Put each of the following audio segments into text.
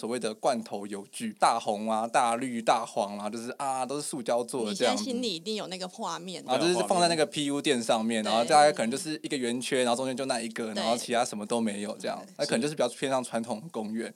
所谓的罐头游具，大红啊、大绿、大黄啊，就是啊，都是塑胶做的这样。你现在心里一定有那个画面。啊，就是放在那个 PU 垫上面，然后大概可能就是一个圆圈，然后中间就那一个，然后其他什么都没有这样。那可能就是比较偏向传统的公园。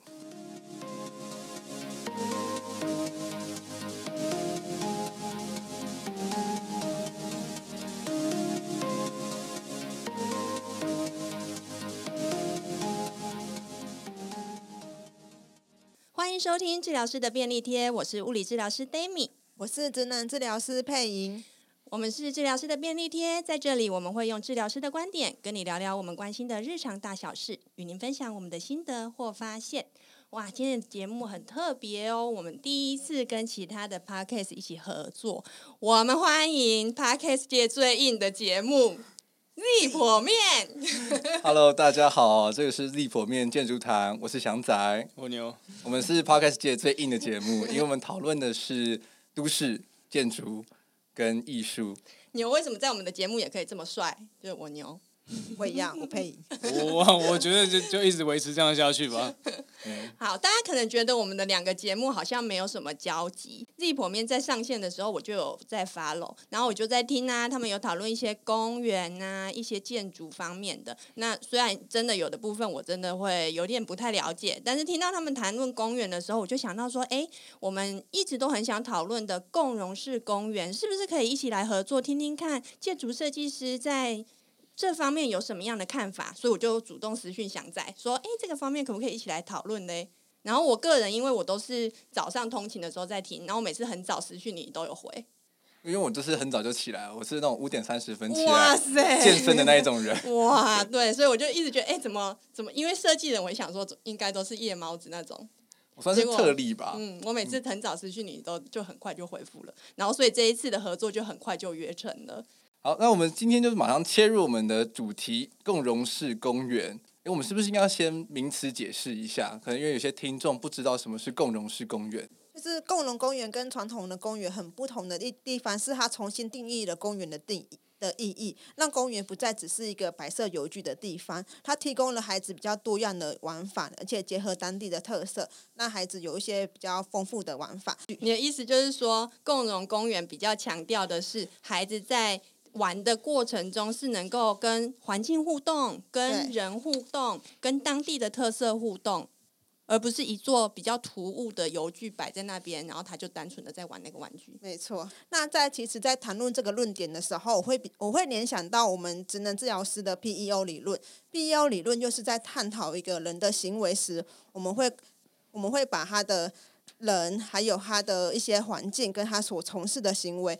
迎收听治疗师的便利贴，我是物理治疗师 Dami，我是职能治疗师佩莹，我们是治疗师的便利贴，在这里我们会用治疗师的观点跟你聊聊我们关心的日常大小事，与您分享我们的心得或发现。哇，今天的节目很特别哦，我们第一次跟其他的 Podcast 一起合作，我们欢迎 Podcast 界最硬的节目。立火面，Hello，大家好，这个是立火面建筑谈，我是翔仔，蜗牛，我们是 Podcast 界最硬的节目，因为我们讨论的是 都市建筑跟艺术。牛为什么在我们的节目也可以这么帅？就是我牛。我一样，我配。我我觉得就就一直维持这样下去吧。好，大家可能觉得我们的两个节目好像没有什么交集。Z 婆面在上线的时候，我就有在 follow，然后我就在听啊，他们有讨论一些公园啊、一些建筑方面的。那虽然真的有的部分我真的会有点不太了解，但是听到他们谈论公园的时候，我就想到说，哎，我们一直都很想讨论的共融式公园，是不是可以一起来合作，听听看建筑设计师在。这方面有什么样的看法？所以我就主动私讯想在说：“哎，这个方面可不可以一起来讨论呢？”然后我个人，因为我都是早上通勤的时候在听，然后我每次很早私讯你都有回，因为我就是很早就起来，我是那种五点三十分起来健身的那一种人。哇，对，所以我就一直觉得，哎，怎么怎么？因为设计人，我想说应该都是夜猫子那种，我算是特例吧。嗯，我每次很早私讯你都就很快就回复了，然后所以这一次的合作就很快就约成了。好，那我们今天就是马上切入我们的主题——共融式公园。哎，我们是不是应该要先名词解释一下？可能因为有些听众不知道什么是共融式公园。就是共融公园跟传统的公园很不同的地地方，是它重新定义了公园的定义。的意义，让公园不再只是一个白色游具的地方，它提供了孩子比较多样的玩法，而且结合当地的特色，让孩子有一些比较丰富的玩法。你的意思就是说，共融公园比较强调的是孩子在玩的过程中是能够跟环境互动、跟人互动、跟当地的特色互动。而不是一座比较突兀的游具摆在那边，然后他就单纯的在玩那个玩具。没错。那在其实，在谈论这个论点的时候，我会我会联想到我们职能治疗师的 PEO 理论。PEO 理论就是在探讨一个人的行为时，我们会我们会把他的人还有他的一些环境跟他所从事的行为，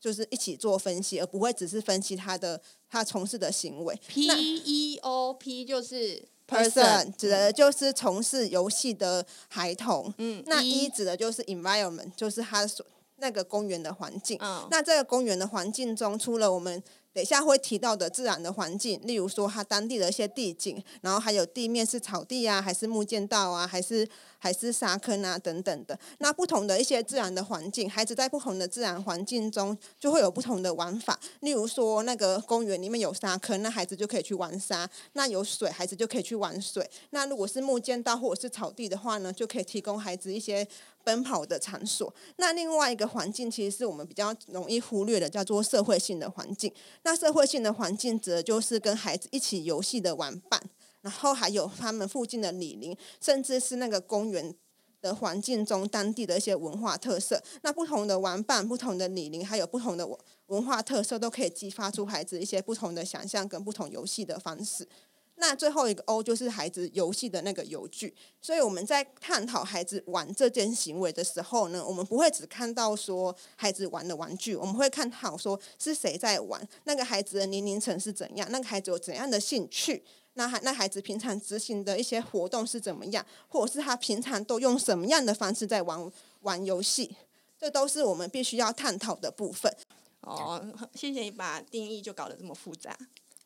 就是一起做分析，而不会只是分析他的他从事的行为。PEO P 就是。Person 指的就是从事游戏的孩童，嗯，那 E 指的就是 environment，就是他所那个公园的环境。嗯，那这个公园的环境中，除了我们等一下会提到的自然的环境，例如说它当地的一些地景，然后还有地面是草地啊，还是木栈道啊，还是还是沙坑啊等等的。那不同的一些自然的环境，孩子在不同的自然环境中就会有不同的玩法。例如说那个公园里面有沙坑，那孩子就可以去玩沙；那有水，孩子就可以去玩水。那如果是木涧道或者是草地的话呢，就可以提供孩子一些奔跑的场所。那另外一个环境，其实是我们比较容易忽略的，叫做社会性的环境。那社会性的环境指的就是跟孩子一起游戏的玩伴，然后还有他们附近的里邻，甚至是那个公园的环境中当地的一些文化特色。那不同的玩伴、不同的里邻，还有不同的文化特色，都可以激发出孩子一些不同的想象跟不同游戏的方式。那最后一个 O 就是孩子游戏的那个游具，所以我们在探讨孩子玩这件行为的时候呢，我们不会只看到说孩子玩的玩具，我们会看好说是谁在玩，那个孩子的年龄层是怎样，那个孩子有怎样的兴趣，那孩那孩子平常执行的一些活动是怎么样，或者是他平常都用什么样的方式在玩玩游戏，这都是我们必须要探讨的部分。哦，谢谢你把定义就搞得这么复杂。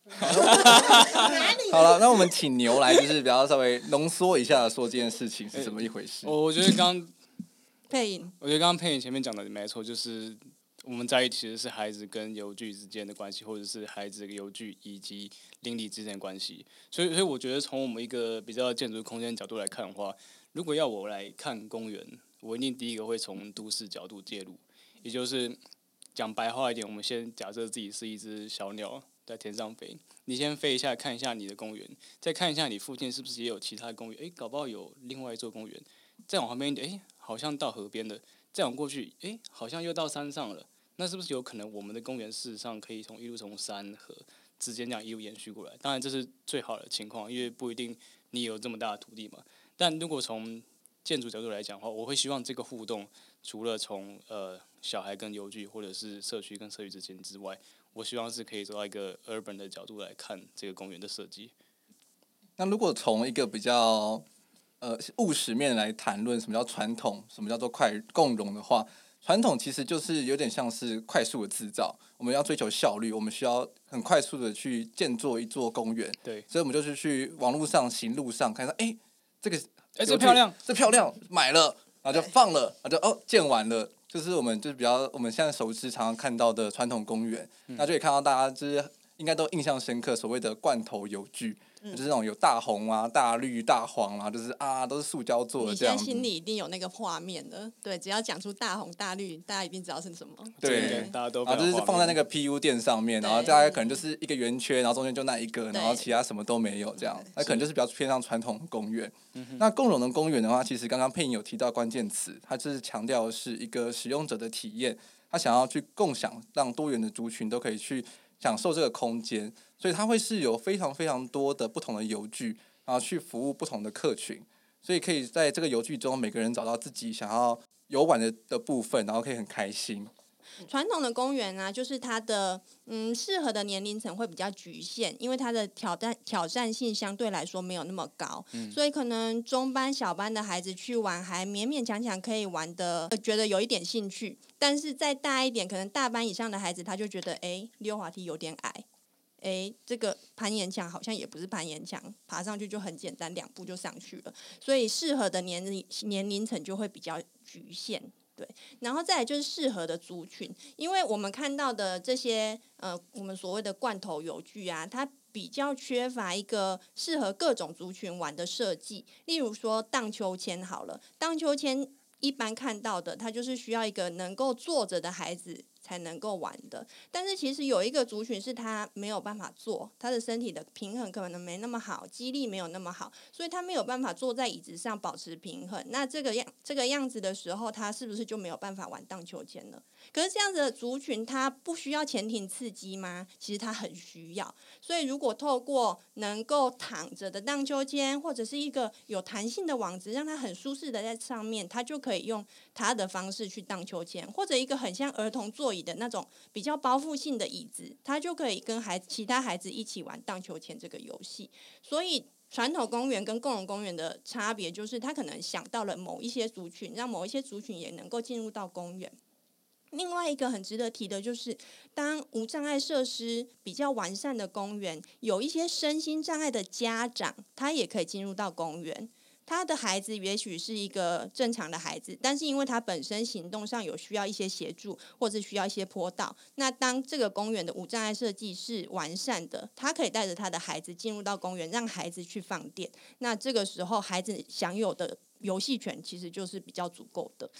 好了，那我们请牛来，就是比较稍微浓缩一下，说这件事情是怎么一回事。我我觉得刚 配音，我觉得刚刚配音前面讲的没错，就是我们在一起的是孩子跟游具之间的关系，或者是孩子跟游具以及邻里之间的关系。所以，所以我觉得从我们一个比较建筑空间角度来看的话，如果要我来看公园，我一定第一个会从都市角度介入，也就是讲白话一点，我们先假设自己是一只小鸟在天上飞，你先飞一下看一下你的公园，再看一下你附近是不是也有其他公园，诶，搞不好有另外一座公园，再往旁边一点，诶，好像到河边了，再往过去，诶，好像又到山上了，那是不是有可能我们的公园事实上可以从一路从山河之间这样一路延续过来？当然这是最好的情况，因为不一定你有这么大的土地嘛。但如果从建筑角度来讲的话，我会希望这个互动除了从呃小孩跟游具，或者是社区跟社区之间之外，我希望是可以走到一个 urban 的角度来看这个公园的设计。那如果从一个比较呃务实面来谈论，什么叫传统，什么叫做快共融的话，传统其实就是有点像是快速的制造，我们要追求效率，我们需要很快速的去建造一座公园。对，所以我们就是去网络上、行路上看到，哎。这个哎，这漂亮，这漂亮，买了，然后就放了，然后就哦，建完了，就是我们就是比较我们现在熟知、常常看到的传统公园，嗯、那就可以看到大家就是应该都印象深刻，所谓的罐头游具。嗯、就是那种有大红啊、大绿、大黄啊，就是啊，都是塑胶做的这样。你现在心里一定有那个画面的，对，只要讲出大红大绿，大家一定知道是什么。对，对大家都。然后就是放在那个 PU 垫上面，然后大家可能就是一个圆圈，然后中间就那一个，然后其他什么都没有这样。那可能就是比较偏向传统的公园。那共融的公园的话，其实刚刚配音有提到关键词，它就是强调的是一个使用者的体验，他想要去共享，让多元的族群都可以去。享受这个空间，所以它会是有非常非常多的不同的游具，然后去服务不同的客群，所以可以在这个游具中，每个人找到自己想要游玩的的部分，然后可以很开心。传统的公园啊，就是它的嗯适合的年龄层会比较局限，因为它的挑战挑战性相对来说没有那么高，嗯、所以可能中班小班的孩子去玩还勉勉强强可以玩的，觉得有一点兴趣。但是再大一点，可能大班以上的孩子他就觉得，哎，溜滑梯有点矮，哎，这个攀岩墙好像也不是攀岩墙，爬上去就很简单，两步就上去了。所以适合的年龄年龄层就会比较局限。对，然后再来就是适合的族群，因为我们看到的这些呃，我们所谓的罐头游具啊，它比较缺乏一个适合各种族群玩的设计。例如说荡秋千好了，荡秋千一般看到的，它就是需要一个能够坐着的孩子。才能够玩的，但是其实有一个族群是他没有办法坐，他的身体的平衡可能没那么好，肌力没有那么好，所以他没有办法坐在椅子上保持平衡。那这个样这个样子的时候，他是不是就没有办法玩荡秋千了？可是这样子的族群，他不需要潜艇刺激吗？其实他很需要。所以如果透过能够躺着的荡秋千，或者是一个有弹性的网子，让他很舒适的在上面，他就可以用他的方式去荡秋千，或者一个很像儿童座椅。的那种比较包覆性的椅子，他就可以跟孩子其他孩子一起玩荡秋千这个游戏。所以传统公园跟共融公园的差别，就是他可能想到了某一些族群，让某一些族群也能够进入到公园。另外一个很值得提的就是，当无障碍设施比较完善的公园，有一些身心障碍的家长，他也可以进入到公园。他的孩子也许是一个正常的孩子，但是因为他本身行动上有需要一些协助，或者需要一些坡道，那当这个公园的无障碍设计是完善的，他可以带着他的孩子进入到公园，让孩子去放电。那这个时候，孩子享有的游戏权其实就是比较足够的。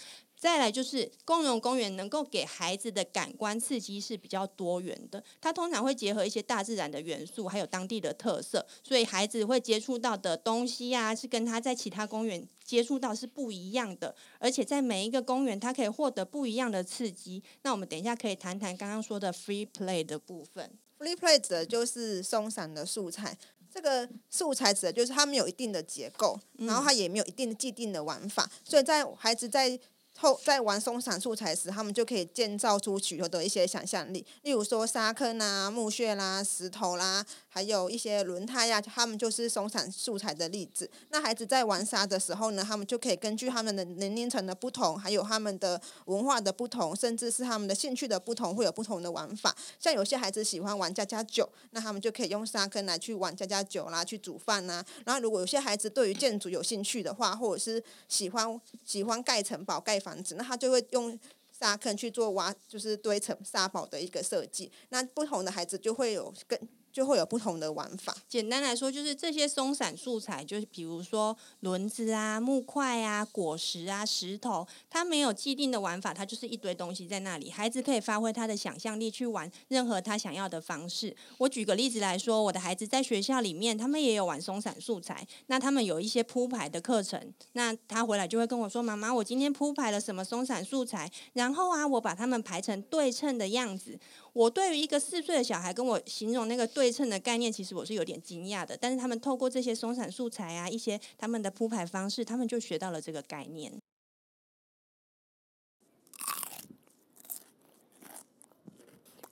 再来就是共融公园能够给孩子的感官刺激是比较多元的，它通常会结合一些大自然的元素，还有当地的特色，所以孩子会接触到的东西啊，是跟他在其他公园接触到是不一样的，而且在每一个公园，他可以获得不一样的刺激。那我们等一下可以谈谈刚刚说的 free play 的部分。free play 指的就是松散的素材，这个素材指的就是它没有一定的结构，然后它也没有一定的既定的玩法，所以在孩子在后在玩松散素材时，他们就可以建造出许多的一些想象力，例如说沙坑啊、木屑啦、石头啦，还有一些轮胎呀，他们就是松散素材的例子。那孩子在玩沙的时候呢，他们就可以根据他们的年龄层的不同，还有他们的文化的不同，甚至是他们的兴趣的不同，会有不同的玩法。像有些孩子喜欢玩家家酒，那他们就可以用沙坑来去玩家家酒啦，去煮饭呐。然后如果有些孩子对于建筑有兴趣的话，或者是喜欢喜欢盖城堡、盖房。子，那他就会用沙坑去做挖，就是堆成沙堡的一个设计。那不同的孩子就会有更就会有不同的玩法。简单来说，就是这些松散素材，就是比如说轮子啊、木块啊、果实啊、石头，它没有既定的玩法，它就是一堆东西在那里，孩子可以发挥他的想象力去玩任何他想要的方式。我举个例子来说，我的孩子在学校里面，他们也有玩松散素材，那他们有一些铺排的课程，那他回来就会跟我说：“妈妈，我今天铺排了什么松散素材？然后啊，我把它们排成对称的样子。”我对于一个四岁的小孩跟我形容那个对称的概念，其实我是有点惊讶的。但是他们透过这些松散素材啊，一些他们的铺排方式，他们就学到了这个概念。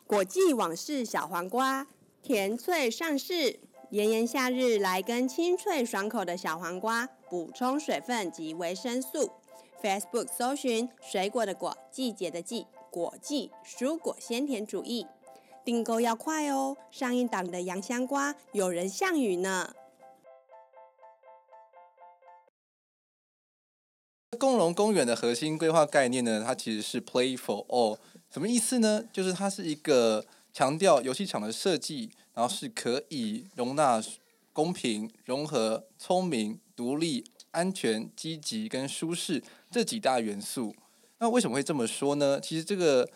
果季网事小黄瓜，甜脆上市，炎炎夏日来根清脆爽口的小黄瓜，补充水分及维生素。Facebook 搜寻水果的果，季节的季。果季蔬果鲜甜主义，订购要快哦！上一档的洋香瓜有人项羽呢。共荣公园的核心规划概念呢，它其实是 Play for All，什么意思呢？就是它是一个强调游戏场的设计，然后是可以容纳公平、融合、聪明、独立、安全、积极跟舒适这几大元素。那为什么会这么说呢？其实这个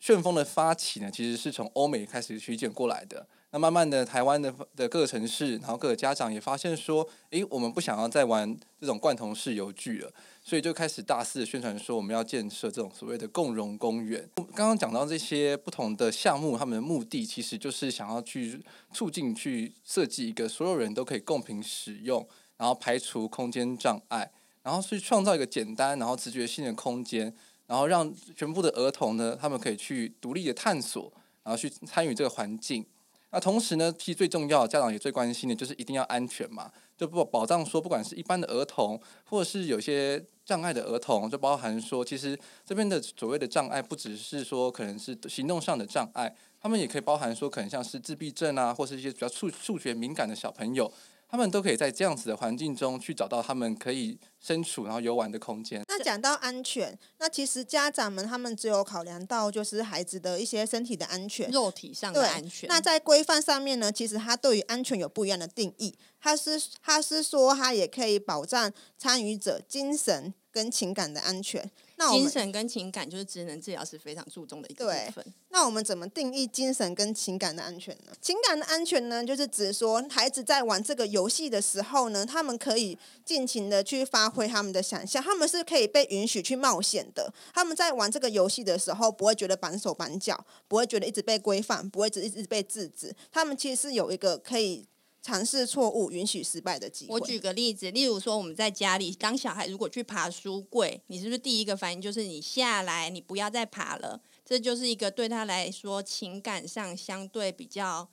旋风的发起呢，其实是从欧美开始席卷过来的。那慢慢的，台湾的的各个城市，然后各个家长也发现说，诶，我们不想要再玩这种罐头式游具了，所以就开始大肆宣传说，我们要建设这种所谓的共融公园。刚刚讲到这些不同的项目，他们的目的其实就是想要去促进、去设计一个所有人都可以共平使用，然后排除空间障碍。然后去创造一个简单，然后直觉性的空间，然后让全部的儿童呢，他们可以去独立的探索，然后去参与这个环境。那同时呢，其实最重要，家长也最关心的就是一定要安全嘛，就不保障说，不管是一般的儿童，或者是有些障碍的儿童，就包含说，其实这边的所谓的障碍，不只是说可能是行动上的障碍，他们也可以包含说，可能像是自闭症啊，或是一些比较数数学敏感的小朋友。他们都可以在这样子的环境中去找到他们可以身处然后游玩的空间。那讲到安全，那其实家长们他们只有考量到就是孩子的一些身体的安全，肉体上的安全。那在规范上面呢，其实他对于安全有不一样的定义。他是他是说他也可以保障参与者精神跟情感的安全。那精神跟情感就是职能治疗是非常注重的一个部分。那我们怎么定义精神跟情感的安全呢？情感的安全呢，就是指说孩子在玩这个游戏的时候呢，他们可以尽情的去发挥他们的想象，他们是可以被允许去冒险的。他们在玩这个游戏的时候，不会觉得绑手绑脚，不会觉得一直被规范，不会一直被制止。他们其实是有一个可以。尝试错误，允许失败的机会。我举个例子，例如说我们在家里当小孩，如果去爬书柜，你是不是第一个反应就是你下来，你不要再爬了？这就是一个对他来说情感上相对比较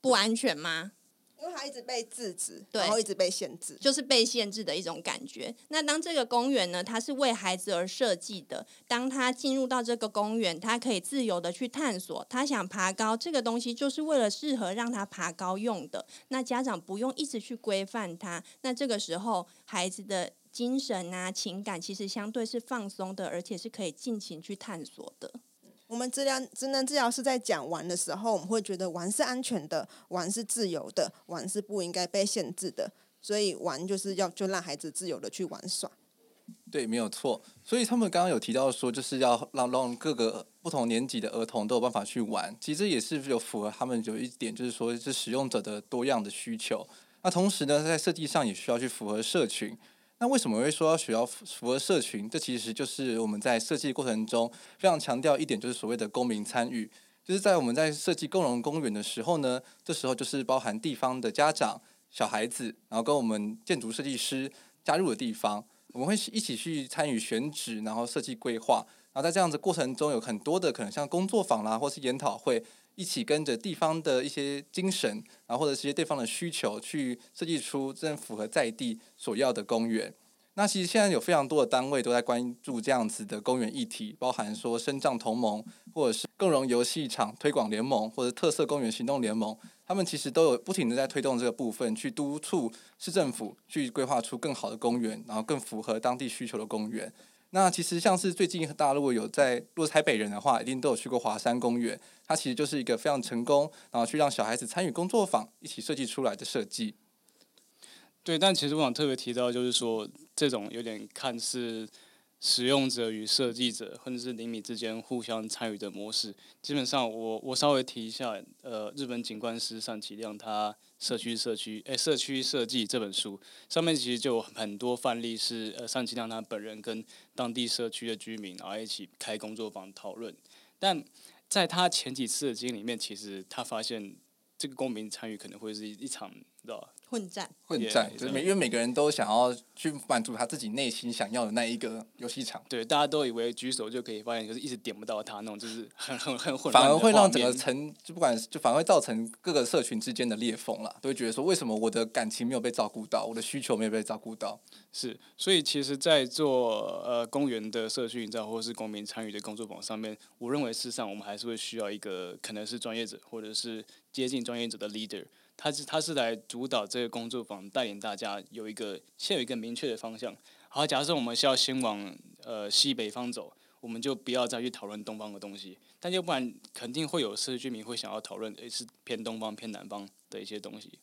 不安全吗？因为他一直被制止，对，然后一直被限制，就是被限制的一种感觉。那当这个公园呢，它是为孩子而设计的。当他进入到这个公园，他可以自由的去探索。他想爬高，这个东西就是为了适合让他爬高用的。那家长不用一直去规范他。那这个时候，孩子的精神啊、情感其实相对是放松的，而且是可以尽情去探索的。我们治疗职能治疗师在讲玩的时候，我们会觉得玩是安全的，玩是自由的，玩是不应该被限制的，所以玩就是要就让孩子自由的去玩耍。对，没有错。所以他们刚刚有提到说，就是要让让各个不同年纪的儿童都有办法去玩。其实也是有符合他们有一点，就是说是使用者的多样的需求。那同时呢，在设计上也需要去符合社群。那为什么会说要需要符合社群？这其实就是我们在设计过程中非常强调一点，就是所谓的公民参与。就是在我们在设计共融公园的时候呢，这时候就是包含地方的家长、小孩子，然后跟我们建筑设计师加入的地方，我们会一起去参与选址，然后设计规划。然后在这样子过程中，有很多的可能像工作坊啦，或是研讨会。一起跟着地方的一些精神，然后或者是一些地方的需求，去设计出真正符合在地所要的公园。那其实现在有非常多的单位都在关注这样子的公园议题，包含说身障同盟，或者是共融游戏场推广联盟，或者特色公园行动联盟，他们其实都有不停的在推动这个部分，去督促市政府去规划出更好的公园，然后更符合当地需求的公园。那其实像是最近大陆有在，如果台北人的话，一定都有去过华山公园。它其实就是一个非常成功，然后去让小孩子参与工作坊一起设计出来的设计。对，但其实我想特别提到，就是说这种有点看似。使用者与设计者，或者是邻里之间互相参与的模式，基本上我我稍微提一下，呃，日本景观师上崎亮他社区社区诶社区设计这本书。上面其实就有很多范例是呃上崎亮他本人跟当地社区的居民然后一起开工作坊讨论，但在他前几次的经历里面，其实他发现这个公民参与可能会是一场，你知道吧？混战，混战，就是每因为每个人都想要去满足他自己内心想要的那一个游戏场。对，大家都以为举手就可以发现，就是一直点不到他那种，就是很很很混乱。反而会让整个城，就不管就反而会造成各个社群之间的裂缝啦，都会觉得说，为什么我的感情没有被照顾到，我的需求没有被照顾到？是，所以其实，在做呃公园的社区营造或是公民参与的工作坊上面，我认为事实上我们还是会需要一个可能是专业者或者是接近专业者的 leader。他是他是来主导这个工作坊，带领大家有一个先有一个明确的方向。好，假设我们需要先往呃西北方走，我们就不要再去讨论东方的东西。但要不然，肯定会有社区居民会想要讨论，诶，是偏东方偏南方的一些东西。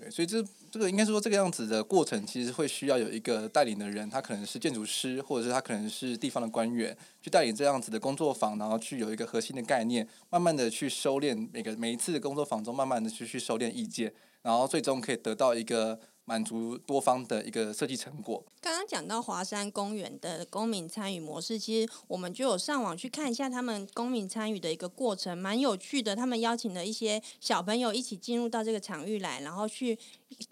对，所以这这个应该说这个样子的过程，其实会需要有一个带领的人，他可能是建筑师，或者是他可能是地方的官员，去带领这样子的工作坊，然后去有一个核心的概念，慢慢的去收敛每个每一次的工作坊中，慢慢的去去收敛意见，然后最终可以得到一个。满足多方的一个设计成果。刚刚讲到华山公园的公民参与模式，其实我们就有上网去看一下他们公民参与的一个过程，蛮有趣的。他们邀请了一些小朋友一起进入到这个场域来，然后去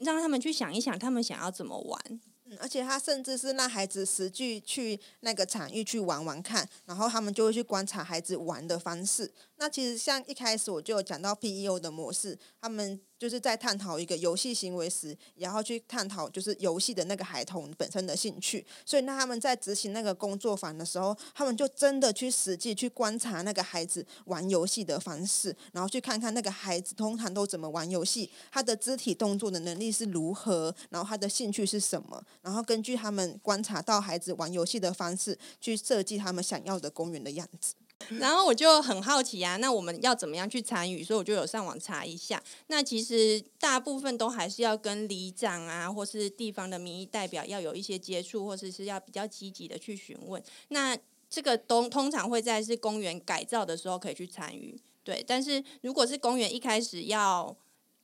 让他们去想一想，他们想要怎么玩。而且他甚至是让孩子实际去那个场域去玩玩看，然后他们就会去观察孩子玩的方式。那其实像一开始我就有讲到 PEO 的模式，他们。就是在探讨一个游戏行为时，然后去探讨就是游戏的那个孩童本身的兴趣。所以那他们在执行那个工作坊的时候，他们就真的去实际去观察那个孩子玩游戏的方式，然后去看看那个孩子通常都怎么玩游戏，他的肢体动作的能力是如何，然后他的兴趣是什么，然后根据他们观察到孩子玩游戏的方式，去设计他们想要的公园的样子。然后我就很好奇啊，那我们要怎么样去参与？所以我就有上网查一下。那其实大部分都还是要跟里长啊，或是地方的民意代表要有一些接触，或者是，是要比较积极的去询问。那这个都通常会在是公园改造的时候可以去参与，对。但是如果是公园一开始要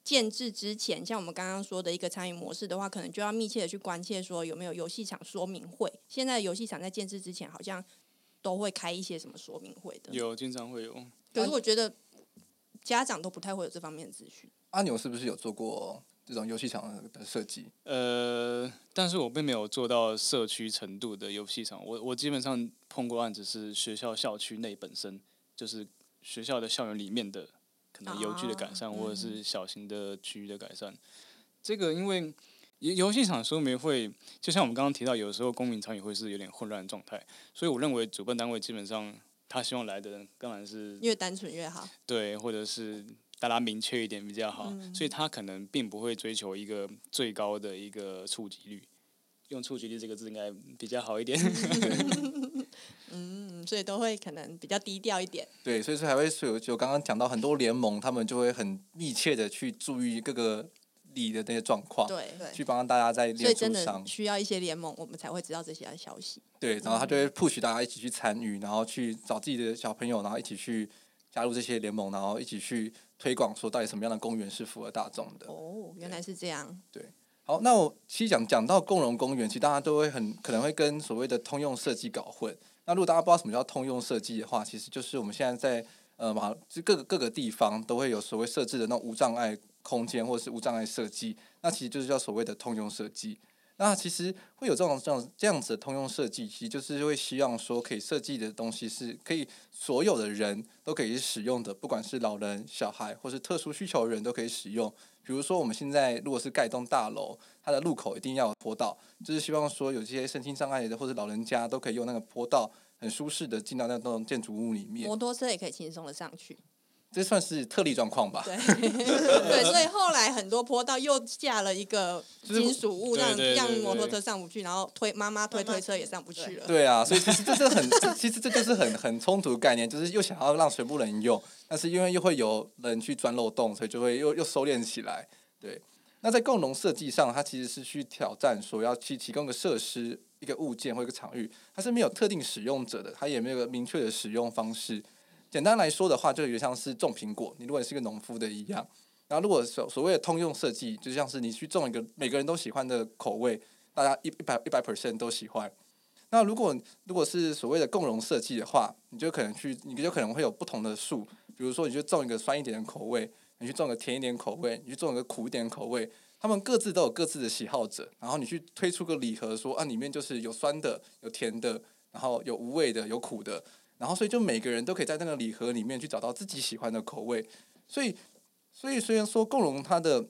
建制之前，像我们刚刚说的一个参与模式的话，可能就要密切的去关切说有没有游戏场说明会。现在游戏场在建制之前好像。都会开一些什么说明会的？有，经常会有。可是我觉得家长都不太会有这方面的资讯。阿牛是不是有做过这种游戏场的设计？呃，但是我并没有做到社区程度的游戏场。我我基本上碰过案子是学校校区内本身，就是学校的校园里面的可能游具的改善，或者是小型的区域的改善。这个因为。游戏场说明会，就像我们刚刚提到，有时候公民参与会是有点混乱的状态，所以我认为主办单位基本上他希望来的人当然是越单纯越好，对，或者是大家明确一点比较好，嗯、所以他可能并不会追求一个最高的一个触及率，用触及率这个字应该比较好一点。嗯，所以都会可能比较低调一点。对，所以说还会有就刚刚讲到很多联盟，他们就会很密切的去注意各个。里的那些状况，对，去帮大家在联署上需要一些联盟，我们才会知道这些消息。对，然后他就会 push 大家一起去参与，然后去找自己的小朋友，然后一起去加入这些联盟，然后一起去推广说到底什么样的公园是符合大众的。哦，原来是这样。对，好，那我其实讲讲到共融公园，其实大家都会很可能会跟所谓的通用设计搞混。那如果大家不知道什么叫通用设计的话，其实就是我们现在在呃，马就各个各个地方都会有所谓设置的那种无障碍。空间或者是无障碍设计，那其实就是叫所谓的通用设计。那其实会有这种这种这样子的通用设计，其实就是会希望说，可以设计的东西是可以所有的人都可以使用的，不管是老人、小孩或是特殊需求的人都可以使用。比如说我们现在如果是盖一栋大楼，它的路口一定要有坡道，就是希望说有这些身心障碍的或者老人家都可以用那个坡道很舒适的进到那栋建筑物里面。摩托车也可以轻松的上去。这算是特例状况吧？对，对，所以后来很多坡道又架了一个金属物，让让摩托车上不去，然后推妈妈推推车也上不去了。对啊，所以其实这是很，其实这就是很很冲突的概念，就是又想要让全部人用，但是因为又会有人去钻漏洞，所以就会又又收敛起来。对，那在共同设计上，它其实是去挑战说要去提供个设施、一个物件或一个场域，它是没有特定使用者的，它也没有个明确的使用方式。简单来说的话，就有点像是种苹果。你如果是一个农夫的一样，然后如果所所谓的通用设计，就像是你去种一个每个人都喜欢的口味，大家一一百一百 percent 都喜欢。那如果如果是所谓的共融设计的话，你就可能去，你就可能会有不同的树，比如说你就种一个酸一点的口味，你去种个甜一点口味，你去种个苦一点口味，他们各自都有各自的喜好者，然后你去推出个礼盒，说啊里面就是有酸的，有甜的，然后有无味的，有苦的。然后，所以就每个人都可以在那个礼盒里面去找到自己喜欢的口味。所以，所以虽然说共融它的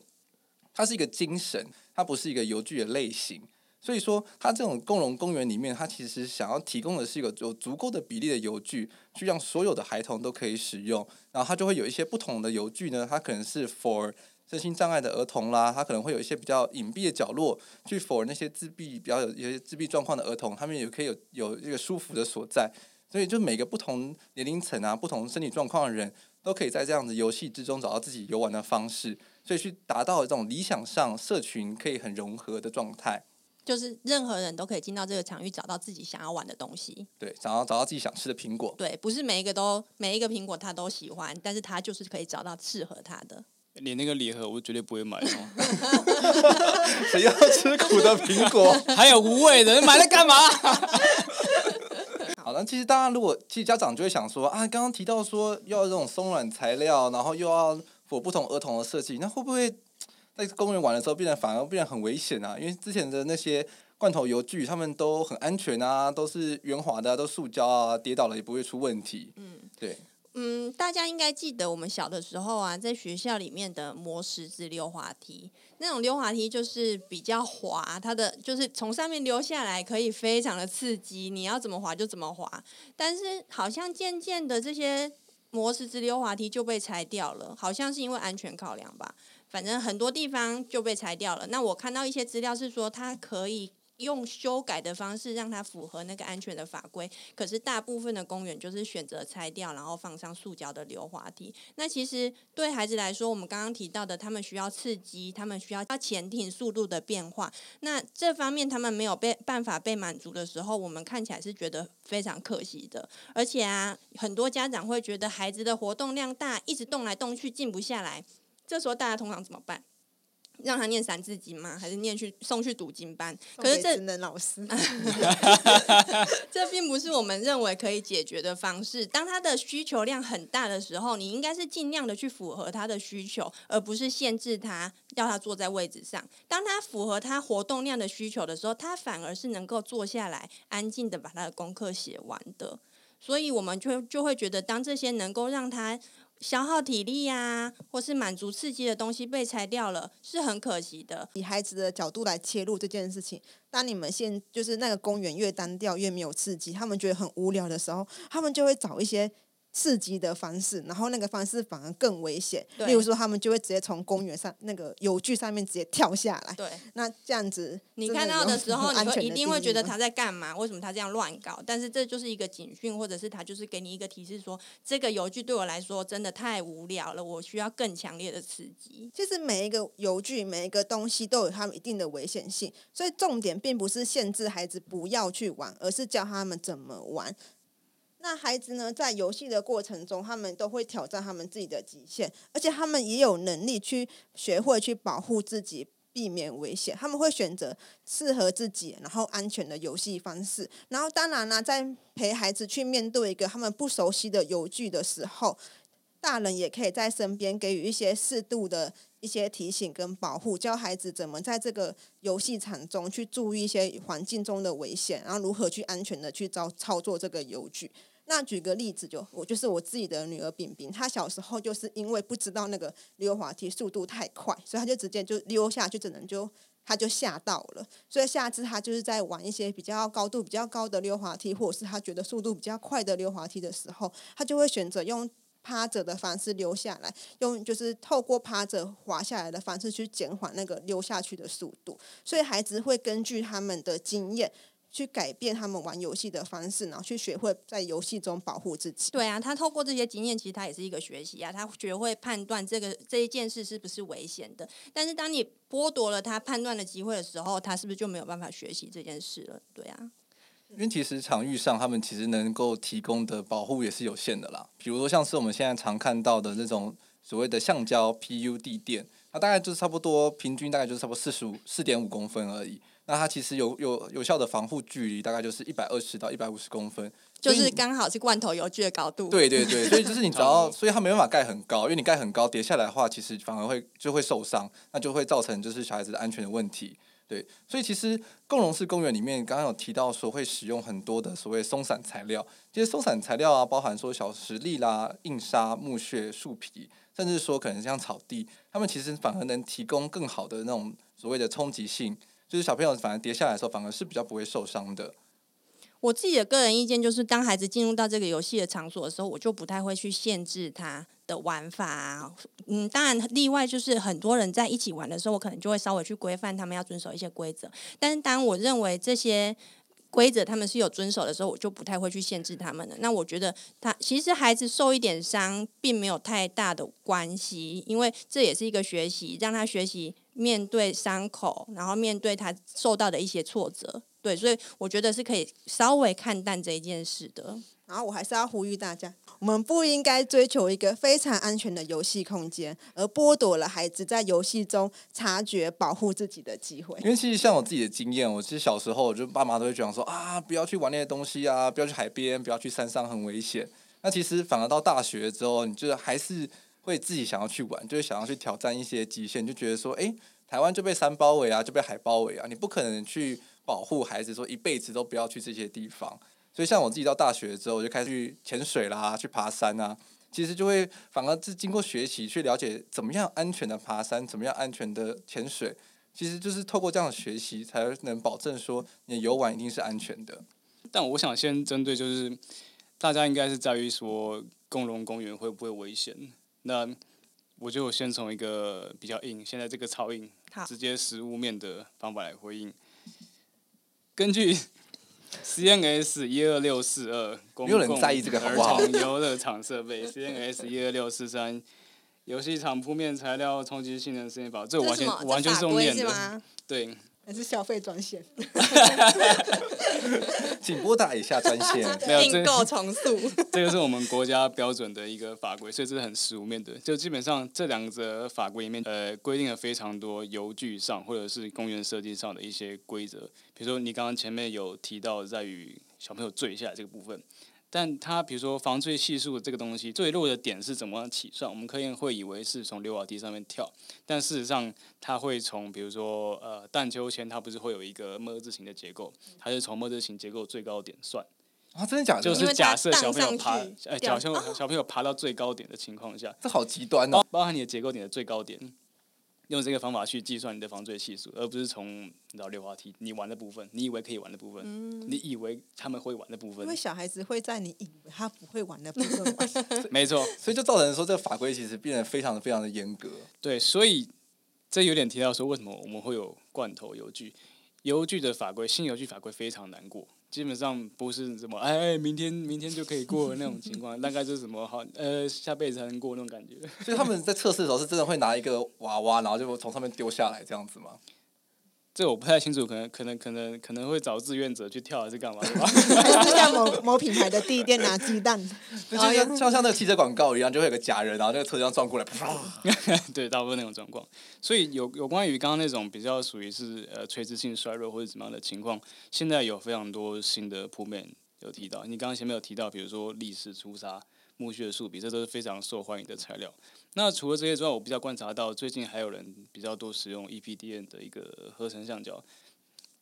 它是一个精神，它不是一个游具的类型。所以说，它这种共融公园里面，它其实想要提供的是一个有足够的比例的游具，去让所有的孩童都可以使用。然后它就会有一些不同的游具呢，它可能是 for 身心障碍的儿童啦，它可能会有一些比较隐蔽的角落，去 for 那些自闭比较有一些自闭状况的儿童，他们也可以有有一个舒服的所在。所以，就每个不同年龄层啊、不同身体状况的人，都可以在这样子游戏之中找到自己游玩的方式，所以去达到这种理想上社群可以很融合的状态。就是任何人都可以进到这个场域，找到自己想要玩的东西。对，想要找到自己想吃的苹果。对，不是每一个都每一个苹果他都喜欢，但是他就是可以找到适合他的。连那个礼盒我绝对不会买哦。谁要吃苦的苹果？还有无味的，买了干嘛？好，那其实大家如果其实家长就会想说啊，刚刚提到说要这种松软材料，然后又要符合不同儿童的设计，那会不会在公园玩的时候变得反而变得很危险啊？因为之前的那些罐头油具，他们都很安全啊，都是圆滑的啊，都塑胶啊，跌倒了也不会出问题。嗯，对。嗯，大家应该记得我们小的时候啊，在学校里面的磨石子溜滑梯，那种溜滑梯就是比较滑，它的就是从上面溜下来可以非常的刺激，你要怎么滑就怎么滑。但是好像渐渐的这些磨石子溜滑梯就被拆掉了，好像是因为安全考量吧。反正很多地方就被拆掉了。那我看到一些资料是说它可以。用修改的方式让它符合那个安全的法规，可是大部分的公园就是选择拆掉，然后放上塑胶的溜滑梯。那其实对孩子来说，我们刚刚提到的，他们需要刺激，他们需要要潜艇速度的变化。那这方面他们没有被办法被满足的时候，我们看起来是觉得非常可惜的。而且啊，很多家长会觉得孩子的活动量大，一直动来动去，静不下来。这时候大家通常怎么办？让他念三字经吗？还是念去送去读经班？可是这老师，这并不是我们认为可以解决的方式。当他的需求量很大的时候，你应该是尽量的去符合他的需求，而不是限制他，要他坐在位置上。当他符合他活动量的需求的时候，他反而是能够坐下来，安静的把他的功课写完的。所以，我们就就会觉得，当这些能够让他。消耗体力呀、啊，或是满足刺激的东西被拆掉了，是很可惜的。以孩子的角度来切入这件事情，当你们现就是那个公园越单调越没有刺激，他们觉得很无聊的时候，他们就会找一些。刺激的方式，然后那个方式反而更危险。例如说，他们就会直接从公园上那个游具上面直接跳下来。对，那这样子你看到的时候，你会一定会觉得他在干嘛？为什么他这样乱搞？但是这就是一个警讯，或者是他就是给你一个提示说，说这个游具对我来说真的太无聊了，我需要更强烈的刺激。其实每一个游具、每一个东西都有他们一定的危险性，所以重点并不是限制孩子不要去玩，而是教他们怎么玩。那孩子呢，在游戏的过程中，他们都会挑战他们自己的极限，而且他们也有能力去学会去保护自己，避免危险。他们会选择适合自己，然后安全的游戏方式。然后，当然呢，在陪孩子去面对一个他们不熟悉的游具的时候，大人也可以在身边给予一些适度的一些提醒跟保护，教孩子怎么在这个游戏场中去注意一些环境中的危险，然后如何去安全的去操操作这个游具。那举个例子就，我就是我自己的女儿饼饼，她小时候就是因为不知道那个溜滑梯速度太快，所以她就直接就溜下去，只能就她就吓到了。所以下次她就是在玩一些比较高度比较高的溜滑梯，或者是她觉得速度比较快的溜滑梯的时候，她就会选择用趴着的方式溜下来，用就是透过趴着滑下来的方式去减缓那个溜下去的速度。所以孩子会根据他们的经验。去改变他们玩游戏的方式，然后去学会在游戏中保护自己。对啊，他透过这些经验，其实他也是一个学习啊。他学会判断这个这一件事是不是危险的。但是当你剥夺了他判断的机会的时候，他是不是就没有办法学习这件事了？对啊，因为其实场域上他们其实能够提供的保护也是有限的啦。比如说像是我们现在常看到的那种所谓的橡胶 PU 地垫，它大概就是差不多平均大概就是差不多四十五四点五公分而已。那它其实有有有效的防护距离，大概就是一百二十到一百五十公分，就是刚好是罐头油具的高度。对对对，所以就是你只要，所以它没办法盖很高，因为你盖很高跌下来的话，其实反而会就会受伤，那就会造成就是小孩子的安全的问题。对，所以其实共融式公园里面刚刚有提到说会使用很多的所谓松散材料，这些松散材料啊，包含说小石粒啦、硬沙、木屑、树皮，甚至说可能像草地，它们其实反而能提供更好的那种所谓的冲击性。就是小朋友反而跌下来的时候，反而是比较不会受伤的。我自己的个人意见就是，当孩子进入到这个游戏的场所的时候，我就不太会去限制他的玩法。嗯，当然例外就是很多人在一起玩的时候，我可能就会稍微去规范他们要遵守一些规则。但是当我认为这些规则他们是有遵守的时候，我就不太会去限制他们的。那我觉得他其实孩子受一点伤并没有太大的关系，因为这也是一个学习，让他学习。面对伤口，然后面对他受到的一些挫折，对，所以我觉得是可以稍微看淡这一件事的。然后我还是要呼吁大家，我们不应该追求一个非常安全的游戏空间，而剥夺了孩子在游戏中察觉、保护自己的机会。因为其实像我自己的经验，我其实小时候就爸妈都会讲说啊，不要去玩那些东西啊，不要去海边，不要去山上，很危险。那其实反而到大学之后，你就还是。会自己想要去玩，就是想要去挑战一些极限，就觉得说，哎，台湾就被山包围啊，就被海包围啊，你不可能去保护孩子，说一辈子都不要去这些地方。所以像我自己到大学之后，我就开始去潜水啦，去爬山啊，其实就会反而是经过学习去了解怎么样安全的爬山，怎么样安全的潜水，其实就是透过这样的学习，才能保证说你游玩一定是安全的。但我想先针对就是大家应该是在于说共融公园会不会危险？那我就先从一个比较硬，现在这个超硬，直接实物面的方法来回应。根据 CNS 一二六四二，公共儿童游乐场设备 CNS 一二六四三，游戏场铺面材料冲击性能实验法，这完全完全是用念的，对。还是消费专线，请拨打以下专线。订购重塑，这个是我们国家标准的一个法规，所以这是很实务面的。就基本上这两则法规里面，呃，规定了非常多游具上或者是公园设计上的一些规则。比如说你刚刚前面有提到在于小朋友坠下来这个部分。但它比如说防坠系数这个东西坠落的点是怎么样起算？我们可以会以为是从溜滑梯上面跳，但事实上它会从比如说呃荡秋千，它不是会有一个么字形的结构，它是从么字形结构最高点算。啊，真的假的？就是假设小朋友爬，哎，小朋友小朋友爬到最高点的情况下，这好极端哦，包含你的结构点的最高点。用这个方法去计算你的防坠系数，而不是从你知道溜滑梯你玩的部分，你以为可以玩的部分，嗯、你以为他们会玩的部分。因为小孩子会在你以为他不会玩的部分玩。没错，所以就造成说这个法规其实变得非常的非常的严格。对，所以这有点提到说为什么我们会有罐头游具，游具的法规，新游具法规非常难过。基本上不是什么哎，明天明天就可以过的那种情况，大概就是什么好呃下辈子才能过那种感觉。所以他们在测试的时候是真的会拿一个娃娃，然后就从上面丢下来这样子吗？这我不太清楚，可能可能可能可能会找志愿者去跳还是干嘛？还是像某某品牌的地店拿鸡蛋，就像像像那个汽车广告一样，就会有个假人，然后那个车这样撞过来，对，大部分那种状况。所以有有关于刚刚那种比较属于是呃垂直性衰弱或者怎么样的情况，现在有非常多新的铺面有提到。你刚刚前面有提到，比如说礫石、粗砂、木屑、树皮，这都是非常受欢迎的材料。那除了这些之外，我比较观察到最近还有人比较多使用 EPDN 的一个合成橡胶。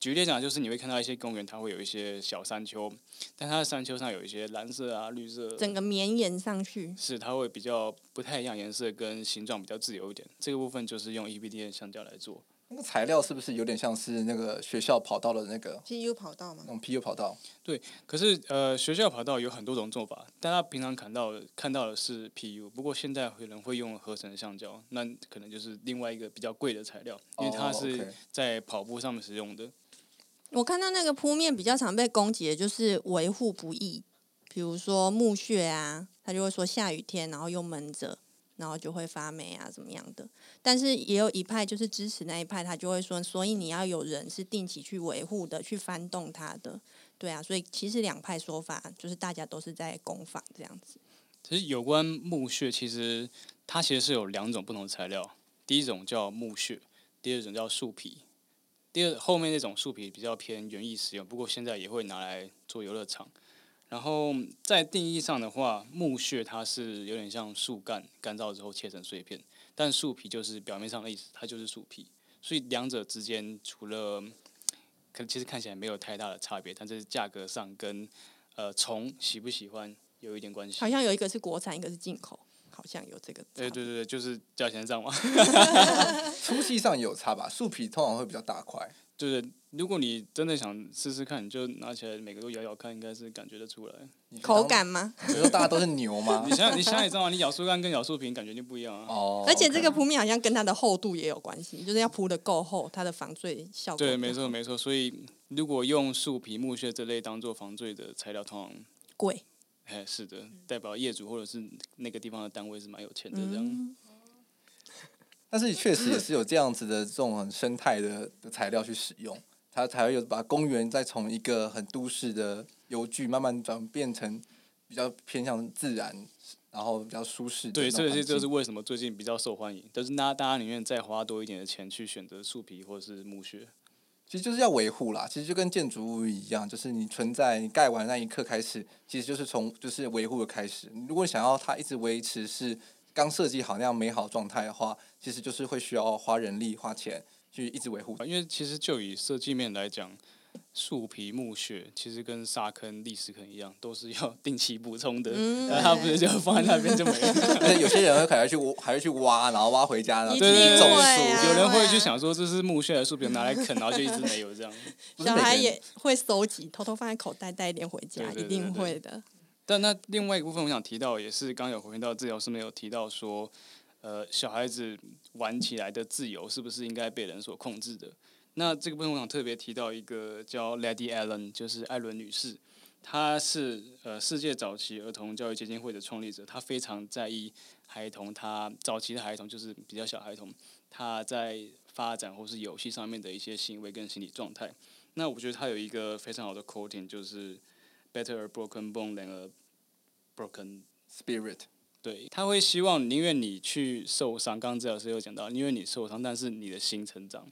举例讲，就是你会看到一些公园，它会有一些小山丘，但它的山丘上有一些蓝色啊、绿色，整个绵延上去。是，它会比较不太一样颜色，跟形状比较自由一点。这个部分就是用 EPDN 橡胶来做。那个材料是不是有点像是那个学校跑道的那个 PU 跑道吗？嗯，PU 跑道。对，可是呃，学校跑道有很多种做法，大家平常看到的看到的是 PU，不过现在可能会用合成橡胶，那可能就是另外一个比较贵的材料，因为它是在跑步上面使用的。我看到那个铺面比较常被攻击的就是维护不易，比如说木屑啊，他就会说下雨天然后又闷着。然后就会发霉啊，怎么样的？但是也有一派就是支持那一派，他就会说，所以你要有人是定期去维护的，去翻动它的，对啊。所以其实两派说法就是大家都是在攻防这样子。其实有关木屑，其实它其实是有两种不同的材料，第一种叫木屑，第二种叫树皮。第二后面那种树皮比较偏园艺使用，不过现在也会拿来做游乐场。然后在定义上的话，木屑它是有点像树干干燥之后切成碎片，但树皮就是表面上的意思，它就是树皮。所以两者之间除了，可其实看起来没有太大的差别，但是价格上跟呃虫喜不喜欢有一点关系。好像有一个是国产，一个是进口，好像有这个。对对对，就是价钱上嘛。粗细上有差吧？树皮通常会比较大块。就是如果你真的想试试看，你就拿起来每个都咬咬看，应该是感觉得出来。口感吗？比如说大家都是牛吗？你想，你想，也知道吗？你咬树干跟咬树皮感觉就不一样啊。哦。而且这个铺面好像跟它的厚度也有关系，就是要铺的够厚，它的防坠效果。对，没错没错。所以如果用树皮、木屑这类当做防坠的材料，通常贵。哎，是的，代表业主或者是那个地方的单位是蛮有钱的这样。嗯但是确实也是有这样子的这种很生态的的材料去使用，它才会有把公园再从一个很都市的游具慢慢转变成比较偏向自然，然后比较舒适。对，这些就是为什么最近比较受欢迎，但是那大家宁愿再花多一点的钱去选择树皮或是木屑，其实就是要维护啦。其实就跟建筑物一样，就是你存在你盖完那一刻开始，其实就是从就是维护的开始。如果想要它一直维持是。刚设计好那样美好状态的话，其实就是会需要花人力花钱去一直维护。因为其实就以设计面来讲，树皮、木屑其实跟沙坑、砾石坑一样，都是要定期补充的。嗯，它不是就放在那边就没了。有些人会可能去还会去挖，然后挖回家，然后种树。有人会去想说这是木屑的树皮拿来啃，然后就一直没有这样。小孩也会收集，偷偷放在口袋带一点回家，一定会的。但那另外一个部分，我想提到也是刚有回应到治疗师没有提到说，呃，小孩子玩起来的自由是不是应该被人所控制的？那这个部分我想特别提到一个叫 Lady Allen，就是艾伦女士，她是呃世界早期儿童教育基金会的创立者，她非常在意孩童，她早期的孩童就是比较小孩童，他在发展或是游戏上面的一些行为跟心理状态。那我觉得她有一个非常好的 quoting，就是。Better a broken bone than a broken spirit。对，他会希望宁愿你去受伤。刚刚治疗师有讲到，宁愿你受伤，但是你的心成长，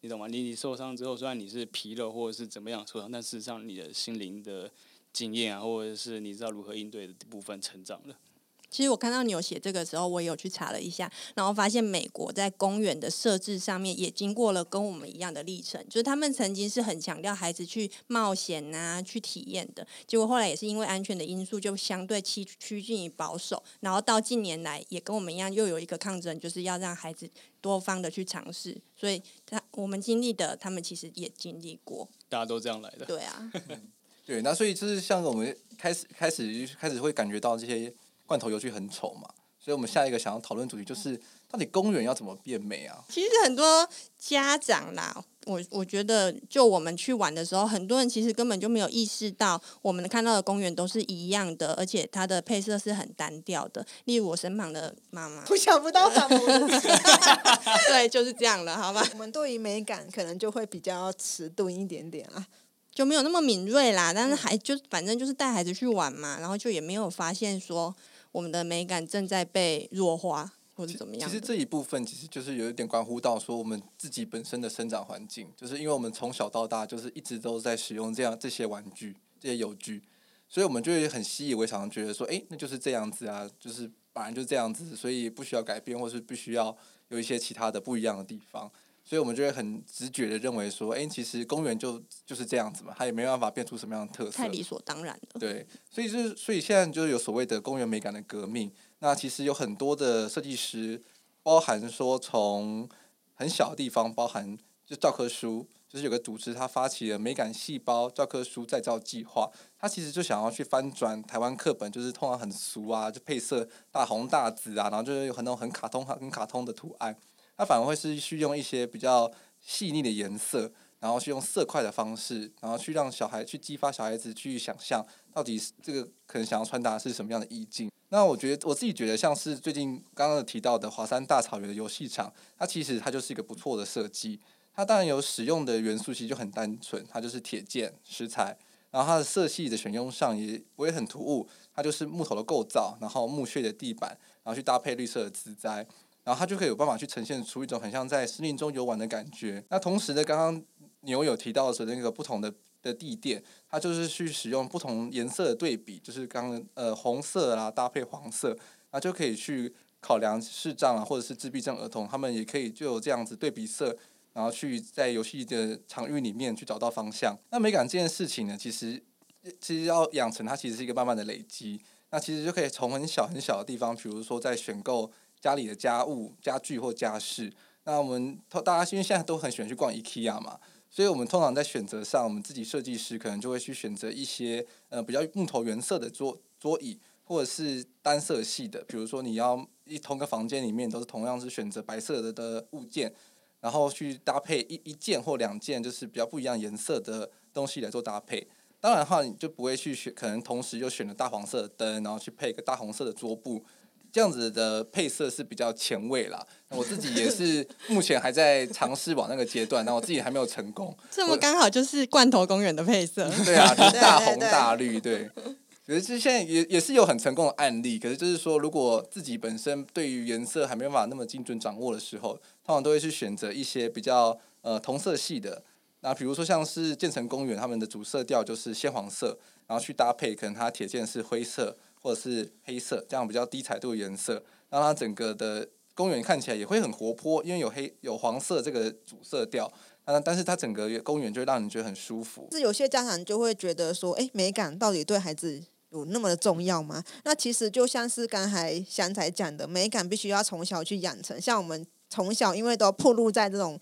你懂吗？你你受伤之后，虽然你是皮肉或者是怎么样受伤，但事实上你的心灵的经验啊，或者是你知道如何应对的部分成长了。其实我看到你有写这个时候，我也有去查了一下，然后发现美国在公园的设置上面也经过了跟我们一样的历程，就是他们曾经是很强调孩子去冒险啊、去体验的，结果后来也是因为安全的因素，就相对趋趋近于保守，然后到近年来也跟我们一样，又有一个抗争，就是要让孩子多方的去尝试，所以他我们经历的，他们其实也经历过，大家都这样来的，对啊，对，那所以就是像我们开始开始开始会感觉到这些。罐头游具很丑嘛，所以我们下一个想要讨论主题就是，到底公园要怎么变美啊？其实很多家长啦，我我觉得就我们去玩的时候，很多人其实根本就没有意识到，我们看到的公园都是一样的，而且它的配色是很单调的。例如我身旁的妈妈，我想不到什么，对，就是这样了，好吧？我们对于美感可能就会比较迟钝一点点啊，就没有那么敏锐啦。但是还就反正就是带孩子去玩嘛，然后就也没有发现说。我们的美感正在被弱化，或者怎么样？其实这一部分其实就是有一点关乎到说我们自己本身的生长环境，就是因为我们从小到大就是一直都在使用这样这些玩具、这些有具，所以我们就会很习以为常，觉得说，哎，那就是这样子啊，就是本来就这样子，所以不需要改变，或是不需要有一些其他的不一样的地方。所以我们就会很直觉的认为说，哎，其实公园就就是这样子嘛，它也没办法变出什么样的特色，太理所当然了。对，所以就是，所以现在就是有所谓的公园美感的革命。那其实有很多的设计师，包含说从很小的地方，包含就教科书，就是有个组织他发起了美感细胞教科书再造计划，他其实就想要去翻转台湾课本，就是通常很俗啊，就配色大红大紫啊，然后就是有很多很卡通很卡通的图案，它反而会是去用一些比较细腻的颜色。然后去用色块的方式，然后去让小孩去激发小孩子去想象，到底这个可能想要传达是什么样的意境。那我觉得我自己觉得，像是最近刚刚提到的华山大草原的游戏场，它其实它就是一个不错的设计。它当然有使用的元素其实就很单纯，它就是铁件石材，然后它的色系的选用上也不会很突兀，它就是木头的构造，然后木屑的地板，然后去搭配绿色的植栽，然后它就可以有办法去呈现出一种很像在森林中游玩的感觉。那同时呢，刚刚。牛有提到的那个不同的的地垫，它就是去使用不同颜色的对比，就是刚呃红色啦搭配黄色，那就可以去考量视障啊或者是自闭症儿童，他们也可以就有这样子对比色，然后去在游戏的场域里面去找到方向。那美感这件事情呢，其实其实要养成它其实是一个慢慢的累积，那其实就可以从很小很小的地方，比如说在选购家里的家务家具或家饰，那我们大家因为现在都很喜欢去逛 IKEA 嘛。所以我们通常在选择上，我们自己设计师可能就会去选择一些呃比较木头原色的桌桌椅，或者是单色系的。比如说你要一同个房间里面都是同样是选择白色的的物件，然后去搭配一一件或两件就是比较不一样颜色的东西来做搭配。当然的话，你就不会去选，可能同时又选了大黄色的灯，然后去配一个大红色的桌布。这样子的配色是比较前卫啦，我自己也是 目前还在尝试往那个阶段，那我自己还没有成功。这么刚好就是罐头公园的配色。对啊，就是大红大绿，对。可是现在也也是有很成功的案例，可是就是说，如果自己本身对于颜色还没办法那么精准掌握的时候，通常都会去选择一些比较呃同色系的。那比如说像是建成公园，他们的主色调就是鲜黄色，然后去搭配可能它铁件是灰色。或者是黑色，这样比较低彩度的颜色，让它整个的公园看起来也会很活泼，因为有黑有黄色这个主色调，啊，但是它整个公园就会让人觉得很舒服。是有些家长就会觉得说，哎，美感到底对孩子有那么的重要吗？那其实就像是刚才香仔讲的，美感必须要从小去养成，像我们。从小因为都暴露在这种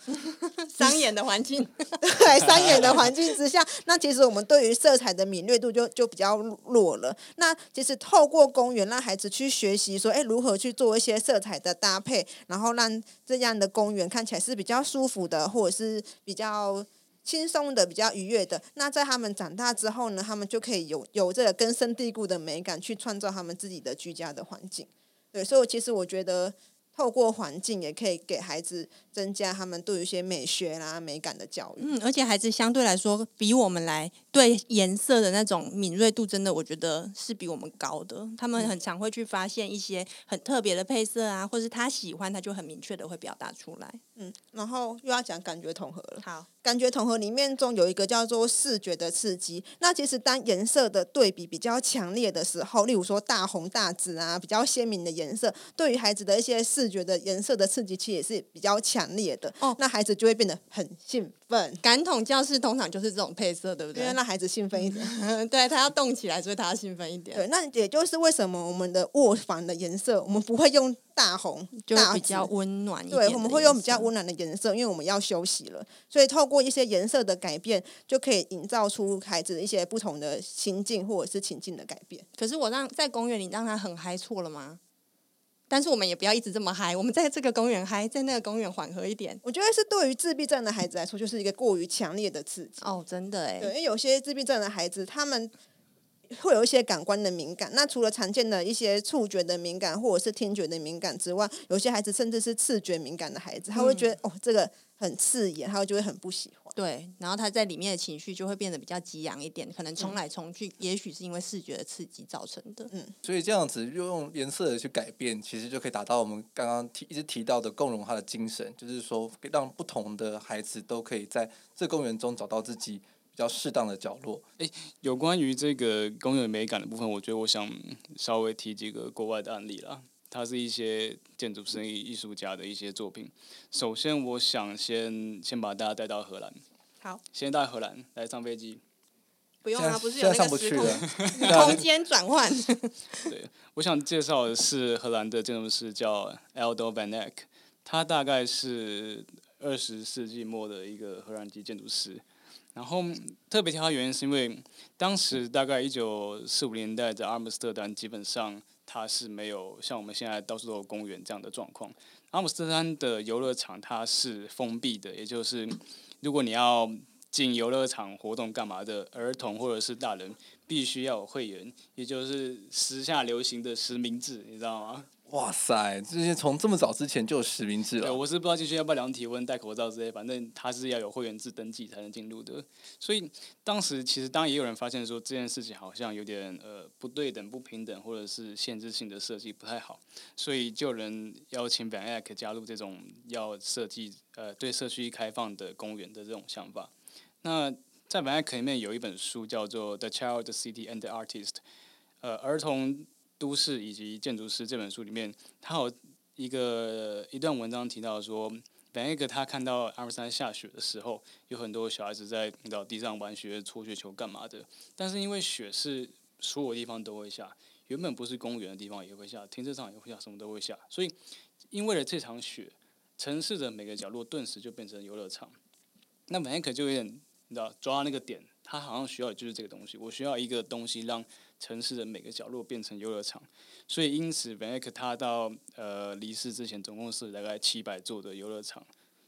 伤眼的环境，对伤眼的环境之下，那其实我们对于色彩的敏锐度就就比较弱了。那其实透过公园让孩子去学习说，哎，如何去做一些色彩的搭配，然后让这样的公园看起来是比较舒服的，或者是比较轻松的、比较愉悦的。那在他们长大之后呢，他们就可以有有这个根深蒂固的美感，去创造他们自己的居家的环境。对，所以其实我觉得。透过环境也可以给孩子增加他们对于一些美学啦、美感的教育。嗯，而且孩子相对来说比我们来对颜色的那种敏锐度，真的我觉得是比我们高的。他们很常会去发现一些很特别的配色啊，或是他喜欢，他就很明确的会表达出来。嗯，然后又要讲感觉统合了。好。感觉统合里面中有一个叫做视觉的刺激。那其实当颜色的对比比较强烈的时候，例如说大红大紫啊，比较鲜明的颜色，对于孩子的一些视觉的颜色的刺激，其实也是比较强烈的。哦，那孩子就会变得很兴奋。感统教室通常就是这种配色，对不对？让孩子兴奋一点，嗯、对他要动起来，所以他要兴奋一点。对，那也就是为什么我们的卧房的颜色，我们不会用。大红就比较温暖一点，对，我们会用比较温暖的颜色，因为我们要休息了，所以透过一些颜色的改变，就可以营造出孩子的一些不同的心境或者是情境的改变。可是我让在公园里让他很嗨，错了吗？但是我们也不要一直这么嗨，我们在这个公园嗨，在那个公园缓和一点。我觉得是对于自闭症的孩子来说，就是一个过于强烈的刺激。哦，真的哎，因为有些自闭症的孩子，他们。会有一些感官的敏感，那除了常见的一些触觉的敏感或者是听觉的敏感之外，有些孩子甚至是视觉敏感的孩子，他会觉得、嗯、哦，这个很刺眼，他就会很不喜欢。对，然后他在里面的情绪就会变得比较激昂一点，可能冲来冲去，嗯、也许是因为视觉的刺激造成的。嗯，所以这样子就用颜色的去改变，其实就可以达到我们刚刚提一直提到的共融他的精神，就是说让不同的孩子都可以在这公园中找到自己。比较适当的角落。诶，有关于这个公园美感的部分，我觉得我想稍微提几个国外的案例啦。它是一些建筑师、艺术家的一些作品。首先，我想先先把大家带到荷兰。好，先带荷兰来上飞机。不用啊，不是有那个时空 空间转换。对，我想介绍的是荷兰的建筑师叫 Aldo van Eyck，他大概是二十世纪末的一个荷兰籍建筑师。然后特别挑他原因是因为当时大概一九四五年代的阿姆斯特丹，基本上它是没有像我们现在到处都有公园这样的状况。阿姆斯特丹的游乐场它是封闭的，也就是如果你要进游乐场活动干嘛的，儿童或者是大人必须要有会员，也就是时下流行的实名制，你知道吗？哇塞，这些从这么早之前就有实名制了。对，我是不知道进去要不要量体温、戴口罩之类，反正他是要有会员制登记才能进入的。所以当时其实当然也有人发现说这件事情好像有点呃不对等、不平等，或者是限制性的设计不太好，所以就有人邀请 Van Eyck 加入这种要设计呃对社区开放的公园的这种想法。那在 Van Eyck 里面有一本书叫做《The Child, the City and the Artist》，呃，儿童。都市以及建筑师这本书里面，他有一个一段文章提到说，Van Eyck 他看到阿姆斯特丹下雪的时候，有很多小孩子在到地上玩雪、搓雪球干嘛的。但是因为雪是所有地方都会下，原本不是公园的地方也会下，停车场也会下，什么都会下。所以因为了这场雪，城市的每个角落顿时就变成游乐场。那 Van Eyck 就有点你知道抓那个点，他好像需要就是这个东西，我需要一个东西让。城市的每个角落变成游乐场，所以因此 Van Eyck 他到呃离世之前，总共是大概七百座的游乐场，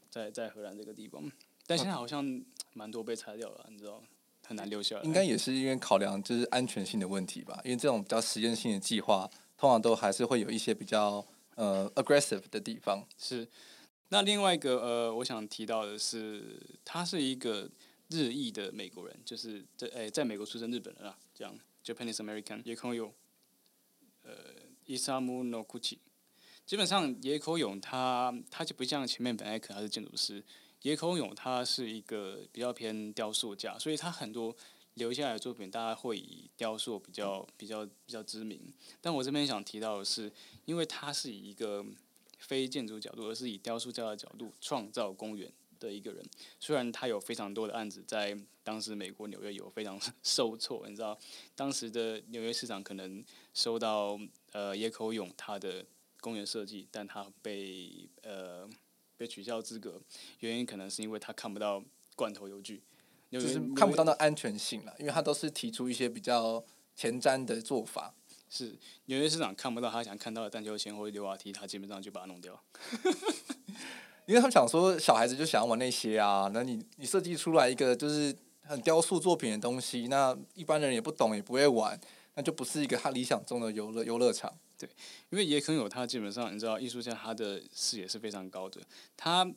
在在荷兰这个地方，但现在好像蛮多被拆掉了，你知道，很难留下来。应该也是因为考量就是安全性的问题吧，因为这种比较实验性的计划，通常都还是会有一些比较呃 aggressive 的地方。是，那另外一个呃，我想提到的是，他是一个日裔的美国人，就是在诶在美国出生日本人啊，这样。Japanese American 野口勇，呃，伊萨姆诺库奇，基本上野口勇他他就不像前面 Van Eyck 他是建筑师，野口勇他是一个比较偏雕塑家，所以他很多留下来的作品，大家会以雕塑比较比较比较知名。但我这边想提到的是，因为他是以一个非建筑角度，而是以雕塑家的角度创造公园的一个人，虽然他有非常多的案子在当时美国纽约有非常 受挫，你知道，当时的纽约市长可能收到呃野口勇他的公园设计，但他被呃被取消资格，原因可能是因为他看不到罐头邮具，就是看不到那安全性了，因为他都是提出一些比较前瞻的做法。是纽约市长看不到他想看到的荡秋千或者溜滑梯，他基本上就把它弄掉。因为他们想说，小孩子就想要玩那些啊，那你你设计出来一个就是很雕塑作品的东西，那一般人也不懂也不会玩，那就不是一个他理想中的游乐游乐场。对，因为野口勇他基本上你知道，艺术家他的视野是非常高的，他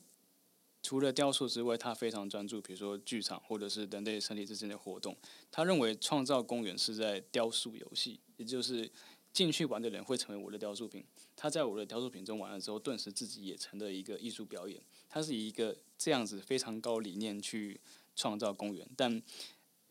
除了雕塑之外，他非常专注，比如说剧场或者是人类身体之间的活动。他认为创造公园是在雕塑游戏，也就是。进去玩的人会成为我的雕塑品，他在我的雕塑品中玩了之后，顿时自己也成了一个艺术表演。他是以一个这样子非常高理念去创造公园，但。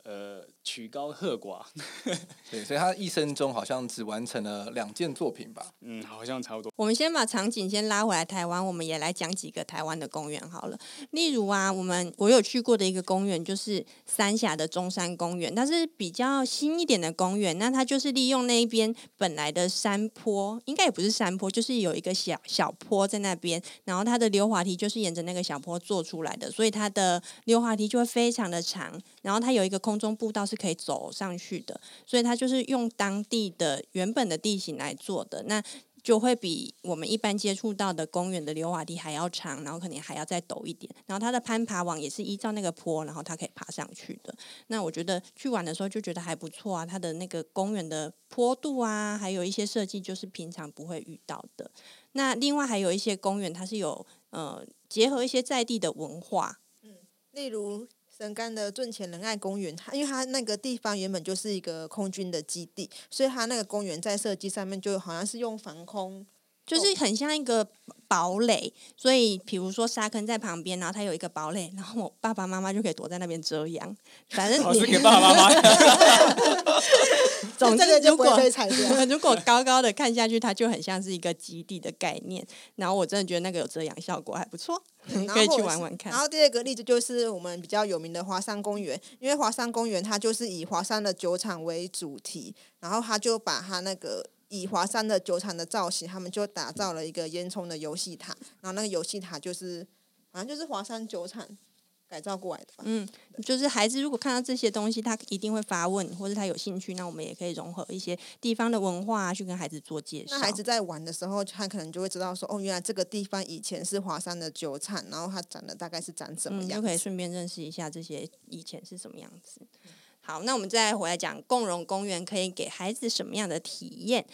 呃，曲高和寡，对，所以他一生中好像只完成了两件作品吧。嗯，好像差不多。我们先把场景先拉回来台湾，我们也来讲几个台湾的公园好了。例如啊，我们我有去过的一个公园就是三峡的中山公园，它是比较新一点的公园。那它就是利用那一边本来的山坡，应该也不是山坡，就是有一个小小坡在那边，然后它的溜滑梯就是沿着那个小坡做出来的，所以它的溜滑梯就会非常的长，然后它有一个空。中步道是可以走上去的，所以它就是用当地的原本的地形来做的，那就会比我们一般接触到的公园的溜滑梯还要长，然后可能还要再陡一点。然后它的攀爬网也是依照那个坡，然后它可以爬上去的。那我觉得去玩的时候就觉得还不错啊，它的那个公园的坡度啊，还有一些设计就是平常不会遇到的。那另外还有一些公园，它是有呃结合一些在地的文化，嗯，例如。神冈的尊前仁爱公园，它因为它那个地方原本就是一个空军的基地，所以它那个公园在设计上面就好像是用防空，就是很像一个堡垒。所以，比如说沙坑在旁边，然后它有一个堡垒，然后我爸爸妈妈就可以躲在那边遮阳。反正你给爸爸妈妈。总之，如果 如果高高的看下去，它就很像是一个基地的概念。然后我真的觉得那个有遮阳效果，还不错，可以去玩玩看。然后第二个例子就是我们比较有名的华山公园，因为华山公园它就是以华山的酒厂为主题，然后它就把它那个以华山的酒厂的造型，他们就打造了一个烟囱的游戏塔，然后那个游戏塔就是。好像就是华山酒厂改造过来的吧。嗯，就是孩子如果看到这些东西，他一定会发问，或者他有兴趣，那我们也可以融合一些地方的文化去跟孩子做介绍。那孩子在玩的时候，他可能就会知道说，哦，原来这个地方以前是华山的酒厂，然后它长得大概是长什么样就可以顺便认识一下这些以前是什么样子。好，那我们再回来讲共融公园可以给孩子什么样的体验。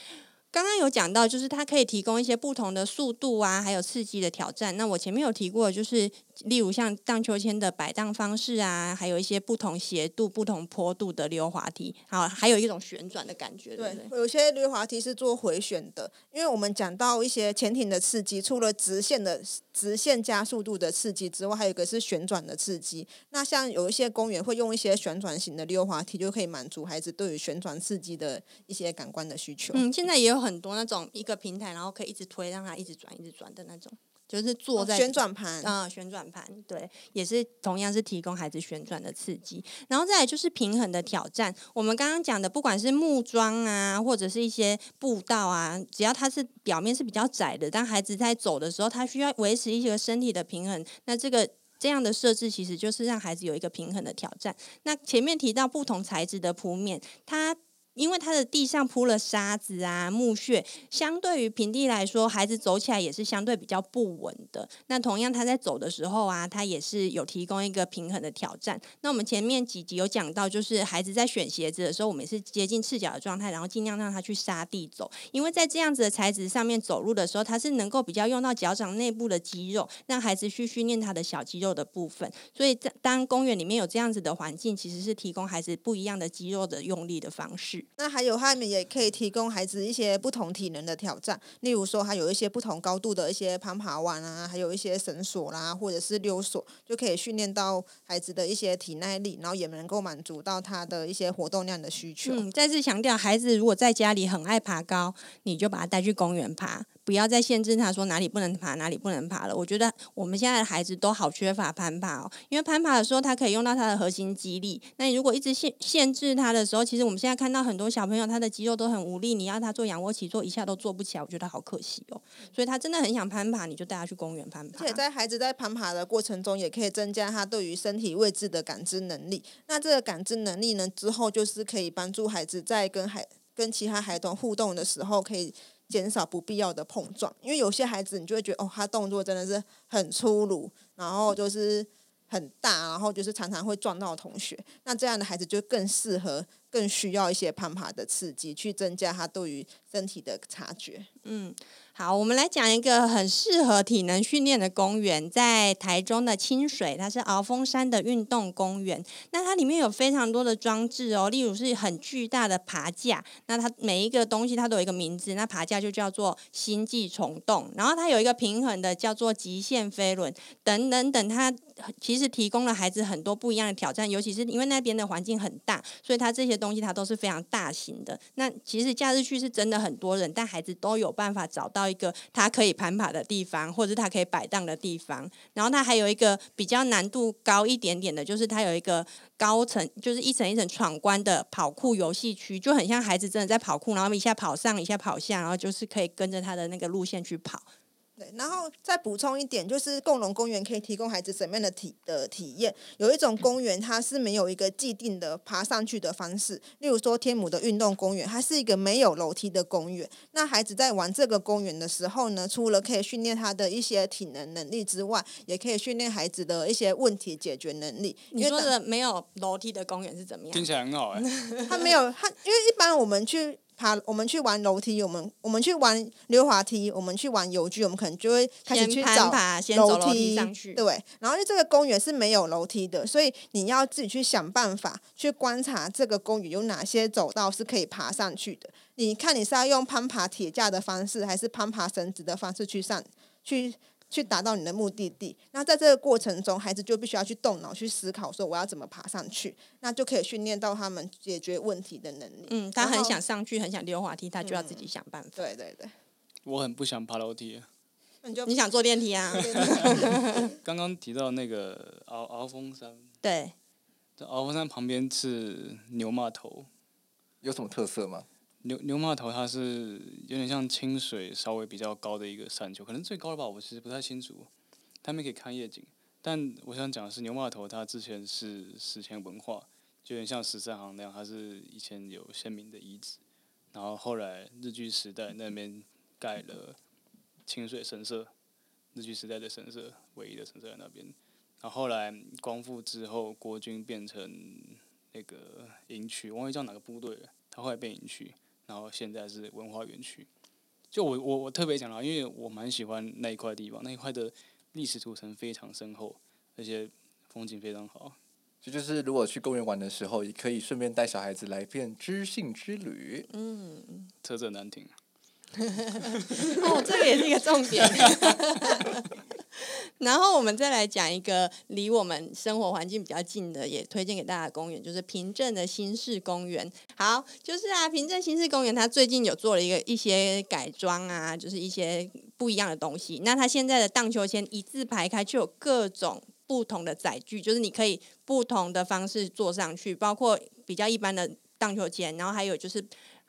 刚刚有讲到，就是它可以提供一些不同的速度啊，还有刺激的挑战。那我前面有提过，就是例如像荡秋千的摆荡方式啊，还有一些不同斜度、不同坡度的溜滑梯，好，还有一种旋转的感觉。对，对，有些溜滑梯是做回旋的，因为我们讲到一些潜艇的刺激，除了直线的直线加速度的刺激之外，还有一个是旋转的刺激。那像有一些公园会用一些旋转型的溜滑梯，就可以满足孩子对于旋转刺激的一些感官的需求。嗯，现在也有。很多那种一个平台，然后可以一直推，让它一直转，一直转的那种，就是坐在、哦、旋转盘啊、嗯，旋转盘，对，也是同样是提供孩子旋转的刺激。然后再来就是平衡的挑战。我们刚刚讲的，不管是木桩啊，或者是一些步道啊，只要它是表面是比较窄的，当孩子在走的时候，他需要维持一些身体的平衡。那这个这样的设置，其实就是让孩子有一个平衡的挑战。那前面提到不同材质的铺面，它。因为它的地上铺了沙子啊、木屑，相对于平地来说，孩子走起来也是相对比较不稳的。那同样，他在走的时候啊，他也是有提供一个平衡的挑战。那我们前面几集有讲到，就是孩子在选鞋子的时候，我们也是接近赤脚的状态，然后尽量让他去沙地走。因为在这样子的材质上面走路的时候，他是能够比较用到脚掌内部的肌肉，让孩子去训练他的小肌肉的部分。所以，当公园里面有这样子的环境，其实是提供孩子不一样的肌肉的用力的方式。那还有，他们也可以提供孩子一些不同体能的挑战，例如说，还有一些不同高度的一些攀爬网啊，还有一些绳索啦，或者是溜索，就可以训练到孩子的一些体耐力，然后也能够满足到他的一些活动量的需求。嗯，再次强调，孩子如果在家里很爱爬高，你就把他带去公园爬。不要再限制他说哪里不能爬，哪里不能爬了。我觉得我们现在的孩子都好缺乏攀爬哦，因为攀爬的时候他可以用到他的核心肌力。那你如果一直限限制他的时候，其实我们现在看到很多小朋友他的肌肉都很无力，你要他做仰卧起坐一下都做不起来，我觉得好可惜哦。所以他真的很想攀爬，你就带他去公园攀爬。而且在孩子在攀爬的过程中，也可以增加他对于身体位置的感知能力。那这个感知能力呢，之后就是可以帮助孩子在跟孩跟其他孩童互动的时候可以。减少不必要的碰撞，因为有些孩子你就会觉得哦，他动作真的是很粗鲁，然后就是很大，然后就是常常会撞到同学。那这样的孩子就更适合、更需要一些攀爬的刺激，去增加他对于身体的察觉。嗯。好，我们来讲一个很适合体能训练的公园，在台中的清水，它是鳌峰山的运动公园。那它里面有非常多的装置哦，例如是很巨大的爬架，那它每一个东西它都有一个名字，那爬架就叫做星际虫洞，然后它有一个平衡的叫做极限飞轮，等等等，它其实提供了孩子很多不一样的挑战，尤其是因为那边的环境很大，所以它这些东西它都是非常大型的。那其实假日去是真的很多人，但孩子都有办法找到。一个他可以攀爬的地方，或者是它可以摆荡的地方。然后它还有一个比较难度高一点点的，就是它有一个高层，就是一层一层闯关的跑酷游戏区，就很像孩子真的在跑酷，然后一下跑上，一下跑下，然后就是可以跟着他的那个路线去跑。然后再补充一点，就是共融公园可以提供孩子什么样的体的体验？有一种公园它是没有一个既定的爬上去的方式，例如说天母的运动公园，它是一个没有楼梯的公园。那孩子在玩这个公园的时候呢，除了可以训练他的一些体能能力之外，也可以训练孩子的一些问题解决能力。你说的没有楼梯的公园是怎么样？听起来很好哎。他没有，他因为一般我们去。爬，我们去玩楼梯，我们我们去玩溜滑梯，我们去玩游具，我们可能就会开始去找楼梯上去。对，然后因为这个公园是没有楼梯的，所以你要自己去想办法去观察这个公园有哪些走道是可以爬上去的。你看你是要用攀爬铁架的方式，还是攀爬绳子的方式去上去？去达到你的目的地，那在这个过程中，孩子就必须要去动脑去思考，说我要怎么爬上去，那就可以训练到他们解决问题的能力。嗯，他很想上去，很想溜滑梯，他就要自己想办法。嗯、对对对，我很不想爬楼梯。你就你想坐电梯啊？刚刚提到那个鳌鳌峰山，对，鳌峰山旁边是牛骂头，有什么特色吗？牛牛马头，它是有点像清水稍微比较高的一个山丘，可能最高的吧，我其实不太清楚。他们可以看夜景。但我想讲的是，牛马头它之前是史前文化，就有点像十三行那样，它是以前有鲜明的遗址。然后后来日据时代那边盖了清水神社，日据时代的神社唯一的神社在那边。然后后来光复之后，国军变成那个营区，我忘记叫哪个部队了，它后来变营区，然后现在是文化园区。就我我我特别讲到，因为我蛮喜欢那一块地方，那一块的。历史图层非常深厚，而且风景非常好。这就是如果去公园玩的时候，也可以顺便带小孩子来一遍知性之旅。嗯，车震难停。哦，这个也是一个重点。然后我们再来讲一个离我们生活环境比较近的，也推荐给大家的公园，就是平镇的新市公园。好，就是啊，平镇新市公园它最近有做了一个一些改装啊，就是一些不一样的东西。那它现在的荡秋千一字排开，就有各种不同的载具，就是你可以不同的方式坐上去，包括比较一般的荡秋千，然后还有就是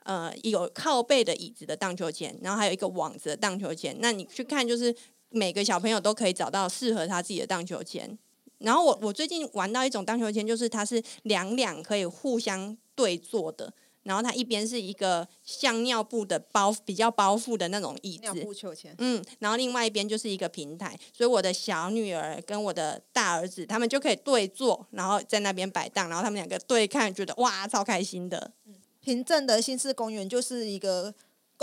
呃有靠背的椅子的荡秋千，然后还有一个网子的荡秋千。那你去看就是。每个小朋友都可以找到适合他自己的荡秋千。然后我我最近玩到一种荡秋千，就是它是两两可以互相对坐的。然后它一边是一个像尿布的包比较包覆的那种椅子，尿布秋千。嗯，然后另外一边就是一个平台，所以我的小女儿跟我的大儿子他们就可以对坐，然后在那边摆荡，然后他们两个对看，觉得哇超开心的。嗯平镇的新市公园就是一个。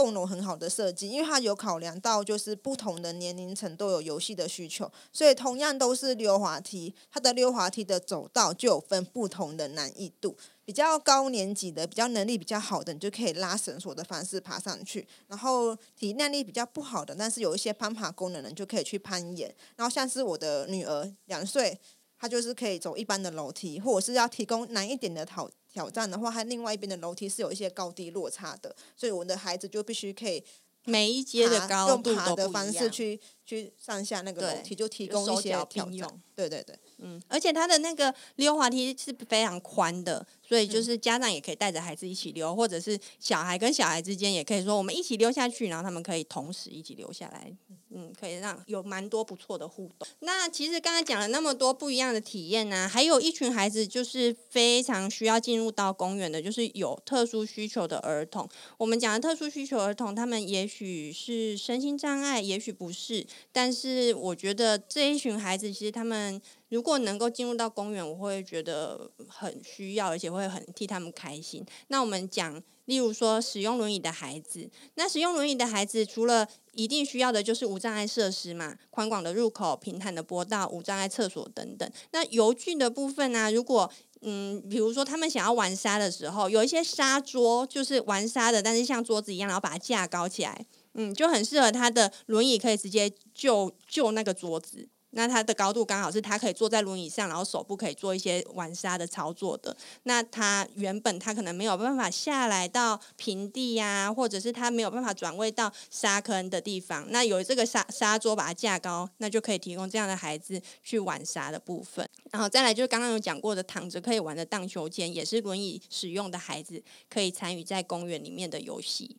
共融很好的设计，因为它有考量到就是不同的年龄层都有游戏的需求，所以同样都是溜滑梯，它的溜滑梯的走道就有分不同的难易度。比较高年级的、比较能力比较好的，你就可以拉绳索的方式爬上去；然后体耐力比较不好的，但是有一些攀爬功能的，你就可以去攀岩。然后像是我的女儿两岁，她就是可以走一般的楼梯，或者是要提供难一点的挑挑战的话，它另外一边的楼梯是有一些高低落差的，所以我的孩子就必须可以每一阶的高度用爬的方式去去上下那个楼梯，就提供一些挑战。对对对，嗯，而且它的那个溜滑梯是非常宽的。所以就是家长也可以带着孩子一起溜，或者是小孩跟小孩之间也可以说我们一起溜下去，然后他们可以同时一起溜下来，嗯，可以让有蛮多不错的互动。那其实刚才讲了那么多不一样的体验呢、啊，还有一群孩子就是非常需要进入到公园的，就是有特殊需求的儿童。我们讲的特殊需求儿童，他们也许是身心障碍，也许不是，但是我觉得这一群孩子其实他们。如果能够进入到公园，我会觉得很需要，而且会很替他们开心。那我们讲，例如说使用轮椅的孩子，那使用轮椅的孩子，除了一定需要的就是无障碍设施嘛，宽广的入口、平坦的坡道、无障碍厕所等等。那游具的部分呢、如果嗯，比如说他们想要玩沙的时候，有一些沙桌，就是玩沙的，但是像桌子一样，然后把它架高起来，嗯，就很适合他的轮椅，可以直接就就那个桌子。那它的高度刚好是他可以坐在轮椅上，然后手部可以做一些玩沙的操作的。那他原本他可能没有办法下来到平地呀、或者是他没有办法转位到沙坑的地方。那有这个沙沙桌把它架高，那就可以提供这样的孩子去玩沙的部分。然后再来就是刚刚有讲过的躺着可以玩的荡秋千，也是轮椅使用的孩子可以参与在公园里面的游戏。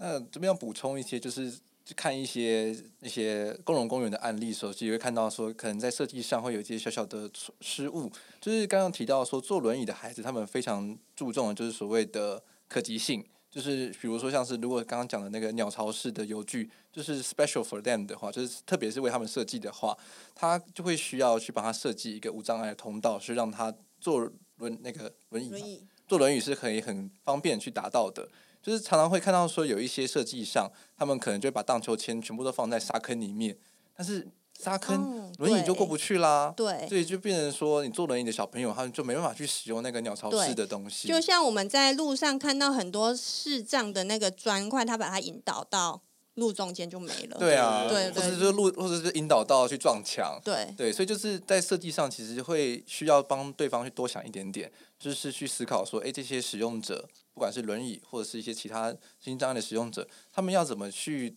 那这边要补充一些就是。看一些一些共融公园的案例的时候，就会看到说，可能在设计上会有一些小小的失误。就是刚刚提到说，坐轮椅的孩子，他们非常注重的就是所谓的可及性。就是比如说，像是如果刚刚讲的那个鸟巢式的游具，就是 special for them 的话，就是特别是为他们设计的话，他就会需要去帮他设计一个无障碍的通道，是让他坐轮那个轮椅，轮椅坐轮椅是可以很方便去达到的。就是常常会看到说有一些设计上，他们可能就会把荡秋千全部都放在沙坑里面，但是沙坑轮椅就过不去啦。对，所以就变成说，你坐轮椅的小朋友，他们就没办法去使用那个鸟巢式的东西。就像我们在路上看到很多视障的那个砖块，他把它引导到路中间就没了。对啊，对，或者是路，或者是引导到去撞墙。对对，所以就是在设计上，其实会需要帮对方去多想一点点，就是去思考说，哎，这些使用者。不管是轮椅或者是一些其他身心障碍的使用者，他们要怎么去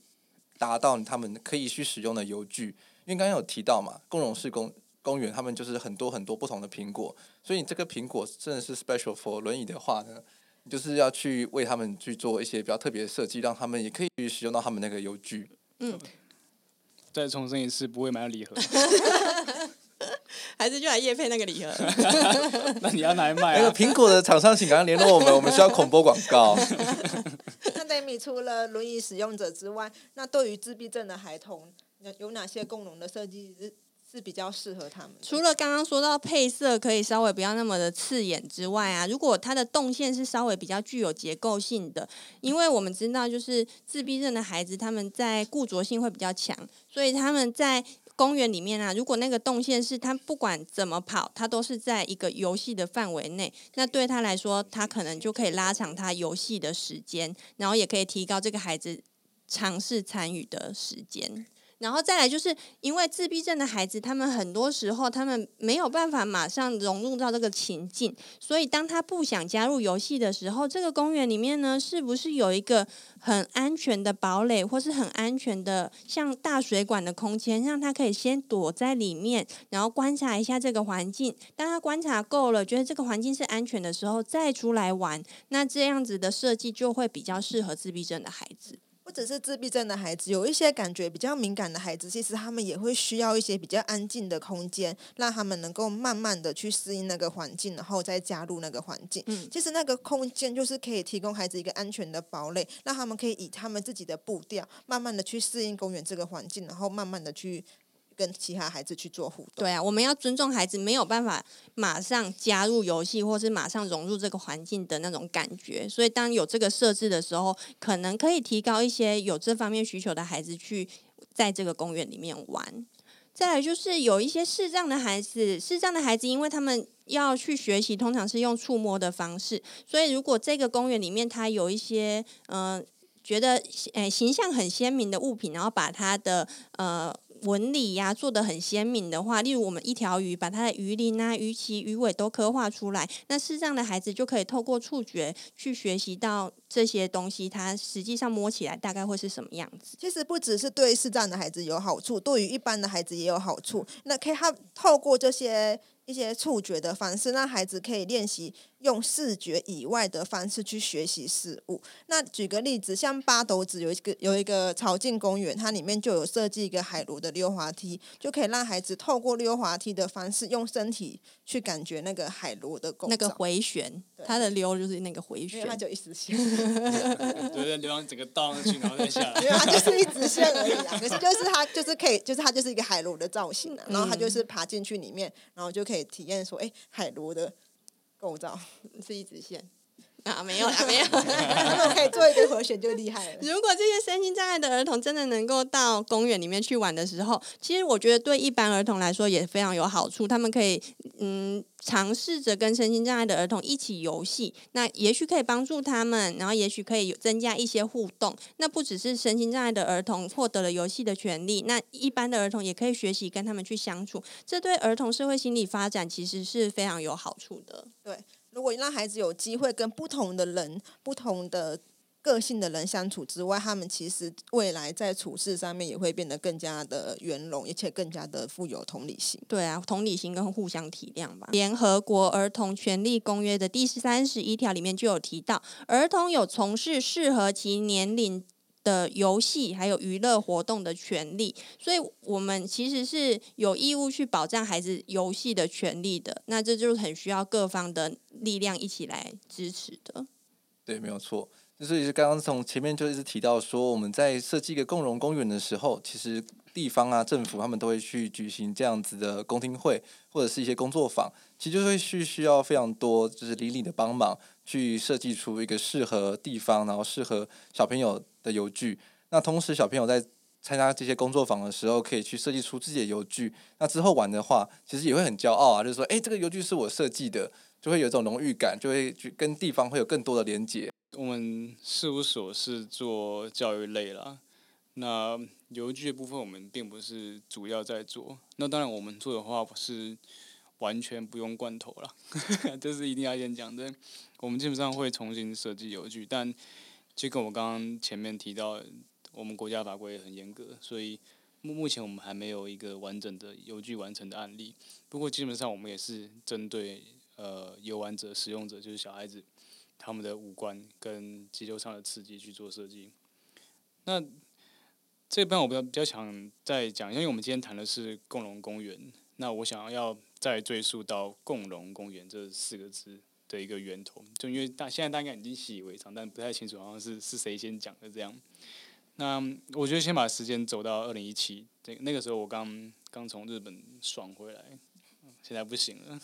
达到他们可以去使用的油具？因为刚刚有提到嘛，共融式公公园，他们就是很多很多不同的苹果，所以你这个苹果真的是 special for 轮椅的话呢，你就是要去为他们去做一些比较特别的设计，让他们也可以去使用到他们那个油具。嗯。再重申一次，不会买到礼盒。还是就来夜配那个礼盒。那你要拿来卖啊？那个苹果的厂商，请赶快联络我们，我们需要恐播广告。那 Demi 除了轮椅使用者之外，那对于自闭症的孩童，有哪些共融的设计是是比较适合他们？除了刚刚说到配色可以稍微不要那么的刺眼之外啊，如果它的动线是稍微比较具有结构性的，因为我们知道就是自闭症的孩子他们在固着性会比较强，所以他们在。公园里面啊，如果那个动线是他不管怎么跑，他都是在一个游戏的范围内，那对他来说，他可能就可以拉长他游戏的时间，然后也可以提高这个孩子尝试参与的时间。然后再来就是因为自闭症的孩子，他们很多时候他们没有办法马上融入到这个情境，所以当他不想加入游戏的时候，这个公园里面呢，是不是有一个很安全的堡垒，或是很安全的像大水管的空间，让他可以先躲在里面，然后观察一下这个环境。当他观察够了，觉得这个环境是安全的时候，再出来玩。那这样子的设计就会比较适合自闭症的孩子。不只是自闭症的孩子，有一些感觉比较敏感的孩子，其实他们也会需要一些比较安静的空间，让他们能够慢慢的去适应那个环境，然后再加入那个环境。嗯，其实那个空间就是可以提供孩子一个安全的堡垒，让他们可以以他们自己的步调，慢慢的去适应公园这个环境，然后慢慢的去。跟其他孩子去做互动。对啊，我们要尊重孩子，没有办法马上加入游戏，或是马上融入这个环境的那种感觉。所以，当有这个设置的时候，可能可以提高一些有这方面需求的孩子去在这个公园里面玩。再来就是有一些视障的孩子，视障的孩子，因为他们要去学习，通常是用触摸的方式，所以如果这个公园里面它有一些嗯、觉得诶、形象很鲜明的物品，然后把它的呃。纹理呀做的很鲜明的话，例如我们一条鱼，把它的鱼鳞啊、鱼鳍、鱼尾都刻画出来，那视障的孩子就可以透过触觉去学习到这些东西，它实际上摸起来大概会是什么样子。其实不只是对视障的孩子有好处，对于一般的孩子也有好处。那可以他透过这些。一些触觉的方式，让孩子可以练习用视觉以外的方式去学习事物。那举个例子，像八斗子有一个有一个朝境公园，它里面就有设计一个海螺的溜滑梯，就可以让孩子透过溜滑梯的方式，用身体去感觉那个海螺的。那个回旋，它的溜就是那个回旋，它就一直 线。对对，溜上整个倒上去，然后再下来。因为它就是一直线而已啊。可是就是它就是可以，就是它就是一个海螺的造型啊。然后它就是爬进去里面，然后就可以。可以体验说，哎，海螺的构造 是一直线。啊？没有啦，没有。他们可以做一个和弦就厉害了。如果这些身心障碍的儿童真的能够到公园里面去玩的时候，其实我觉得对一般儿童来说也非常有好处。他们可以嗯。尝试着跟身心障碍的儿童一起游戏，那也许可以帮助他们，然后也许可以增加一些互动。那不只是身心障碍的儿童获得了游戏的权利，那一般的儿童也可以学习跟他们去相处。这对儿童社会心理发展其实是非常有好处的。对，如果让孩子有机会跟不同的人、不同的。个性的人相处之外，他们其实未来在处事上面也会变得更加的圆融，而且更加的富有同理心。对啊，同理心跟互相体谅吧。联合国儿童权利公约的第三十一条里面就有提到，儿童有从事适合其年龄的游戏还有娱乐活动的权利，所以我们其实是有义务去保障孩子游戏的权利的。那这就是很需要各方的力量一起来支持的。对，没有错。所以是刚刚从前面就一直提到说，我们在设计一个共融公园的时候，其实地方啊、政府他们都会去举行这样子的公听会，或者是一些工作坊，其实就会需需要非常多就是邻里的帮忙，去设计出一个适合地方，然后适合小朋友的游具。那同时，小朋友在参加这些工作坊的时候，可以去设计出自己的游具。那之后玩的话，其实也会很骄傲啊，就是说，哎，这个游具是我设计的，就会有一种荣誉感，就会去跟地方会有更多的连接。我们事务所是做教育类啦，那游具的部分我们并不是主要在做。那当然我们做的话是完全不用罐头了，这是一定要先讲的。我们基本上会重新设计游具，但就跟我刚刚前面提到，我们国家法规也很严格，所以目目前我们还没有一个完整的游具完成的案例。不过基本上我们也是针对呃游玩者、使用者，就是小孩子。他们的五官跟肌肉上的刺激去做设计。那这边我比较比较想再讲，因为我们今天谈的是共荣公园，那我想要再追溯到共荣公园这四个字的一个源头，就因为大现在大概已经习以为常，但不太清楚好像是是谁先讲的这样。那我觉得先把时间走到二零一七，那那个时候我刚刚从日本爽回来，现在不行了。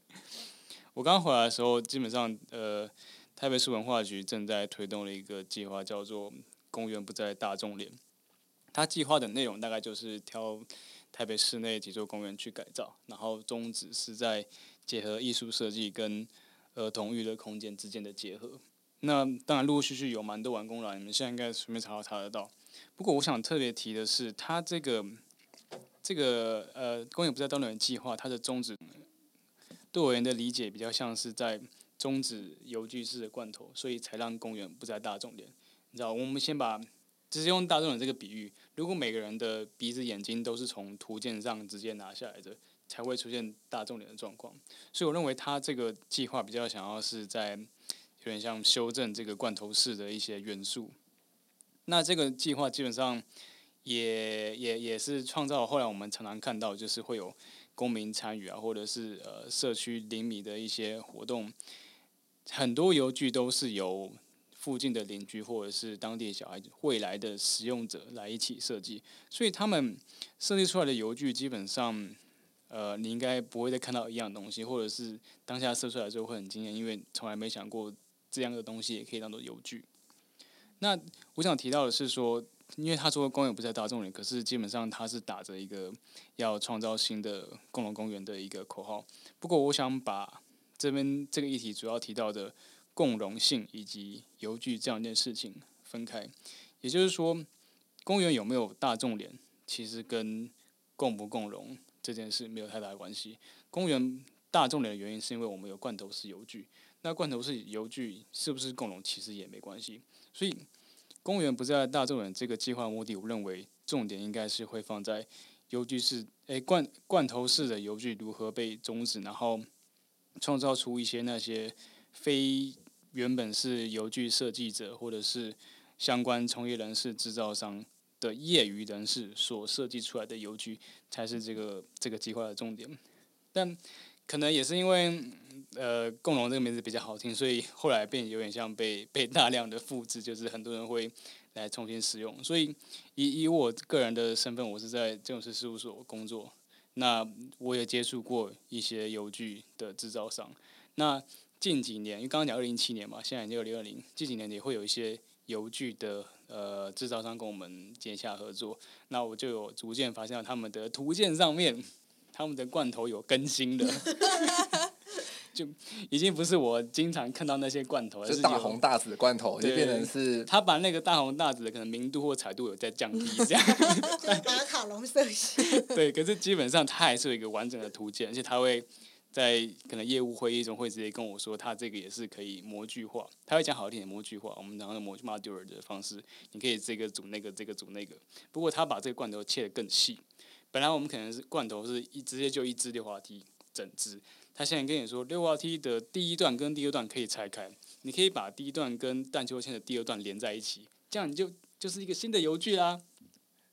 我刚回来的时候，基本上呃，台北市文化局正在推动了一个计划，叫做“公园不再大众脸”。它计划的内容大概就是挑台北市内几座公园去改造，然后宗旨是在结合艺术设计跟儿童娱乐空间之间的结合。那当然陆陆续续有蛮多完工了，你们现在应该随便查都查得到。不过我想特别提的是，它这个这个呃公园不再大众脸计划，它的宗旨对我人的理解比较像是在终止邮局式的罐头，所以才让公园不再大众脸。你知道，我们先把。只是用大众脸这个比喻，如果每个人的鼻子、眼睛都是从图鉴上直接拿下来的，才会出现大众脸的状况。所以我认为他这个计划比较想要是在有点像修正这个罐头式的一些元素。那这个计划基本上也也也是创造后来我们常常看到，就是会有公民参与啊，或者是呃社区邻里的一些活动，很多游具都是由。附近的邻居或者是当地小孩未来的使用者来一起设计，所以他们设计出来的游具基本上，呃，你应该不会再看到一样东西，或者是当下设出来的时候会很惊艳，因为从来没想过这样的东西也可以当做游具。那我想提到的是说，因为他说公园不在大众脸，可是基本上他是打着一个要创造新的共同公园的一个口号。不过我想把这边这个议题主要提到的。共荣性以及游具这样一件事情分开，也就是说，公园有没有大众脸，其实跟共不共荣这件事没有太大的关系。公园大众脸的原因是因为我们有罐头式游具，那罐头式游具是不是共荣，其实也没关系。所以，公园不在大众脸这个计划目的，我认为重点应该是会放在游具式，诶罐罐头式的游具如何被终止，然后创造出一些那些非。原本是游具设计者或者是相关从业人士、制造商的业余人士所设计出来的游具，才是这个这个计划的重点。但可能也是因为呃“共荣”这个名字比较好听，所以后来变有点像被被大量的复制，就是很多人会来重新使用。所以以以我个人的身份，我是在建筑师事务所工作，那我也接触过一些游具的制造商，那。近几年，因为刚刚讲二零一七年嘛，现在已经二零二零，近几年也会有一些油具的呃制造商跟我们接洽合作，那我就有逐渐发现他们的图鉴上面，他们的罐头有更新的，就已经不是我经常看到那些罐头，是大红大紫的罐头，就变成是他把那个大红大紫的可能明度或彩度有在降低这样，马卡龙色系，对，可是基本上它还是有一个完整的图鉴，而且它会。在可能业务会议中会直接跟我说，他这个也是可以模具化，他会讲好一点的模具化，我们然后用模具 modular 的方式，你可以这个组那个，这个组那个。不过他把这个罐头切得更细，本来我们可能是罐头是一直接就一支溜滑梯整支，他现在跟你说溜滑梯的第一段跟第二段可以拆开，你可以把第一段跟荡秋千的第二段连在一起，这样你就就是一个新的游具啦。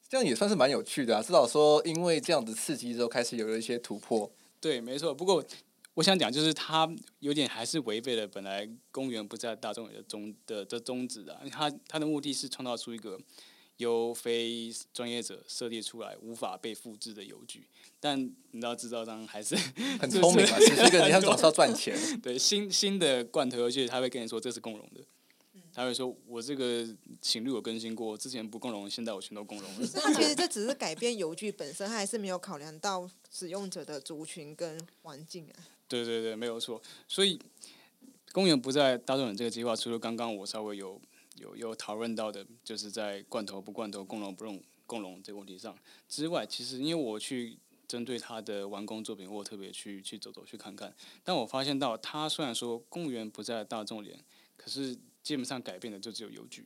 这样也算是蛮有趣的啊，至少说因为这样子刺激之后开始有了一些突破。对，没错。不过，我想讲就是，它有点还是违背了本来公园不在大众的宗的的宗旨的。它它的目的是创造出一个由非专业者设计出来无法被复制的邮局。但你知道，制造商还是很聪明嘛，其实这个 你看总是要赚钱。对，新新的罐头游具，他会跟你说这是共荣的。他会说：“我这个情侣有更新过，之前不共荣，现在我全都共荣了。”那其实这只是改变邮具本身，他还是没有考量到使用者的族群跟环境啊。对对对，没有错。所以，公园不在大众脸这个计划，除了刚刚我稍微有有有讨论到的，就是在罐头不罐头、共荣不用共荣这个问题上之外，其实因为我去针对他的完工作品，我特别去去走走去看看，但我发现到他虽然说公园不在大众脸，可是。基本上改变的就只有邮局，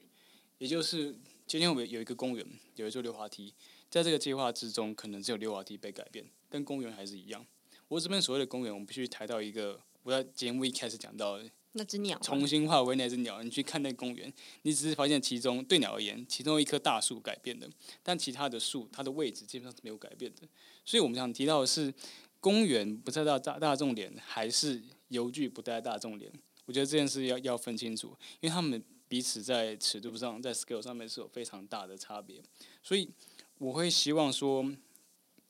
也就是今天我们有一个公园，有一座溜滑梯，在这个计划之中，可能只有溜滑梯被改变，跟公园还是一样。我这边所谓的公园，我们必须抬到一个，我在节目一开始讲到，那只鸟重新化为那只鸟。你去看那公园，你只是发现其中对鸟而言，其中一棵大树改变了，但其他的树它的位置基本上是没有改变的。所以我们想提到的是，公园不在大大大众脸，还是邮局不在大众脸？我觉得这件事要要分清楚，因为他们彼此在尺度上，在 scale 上面是有非常大的差别。所以我会希望说，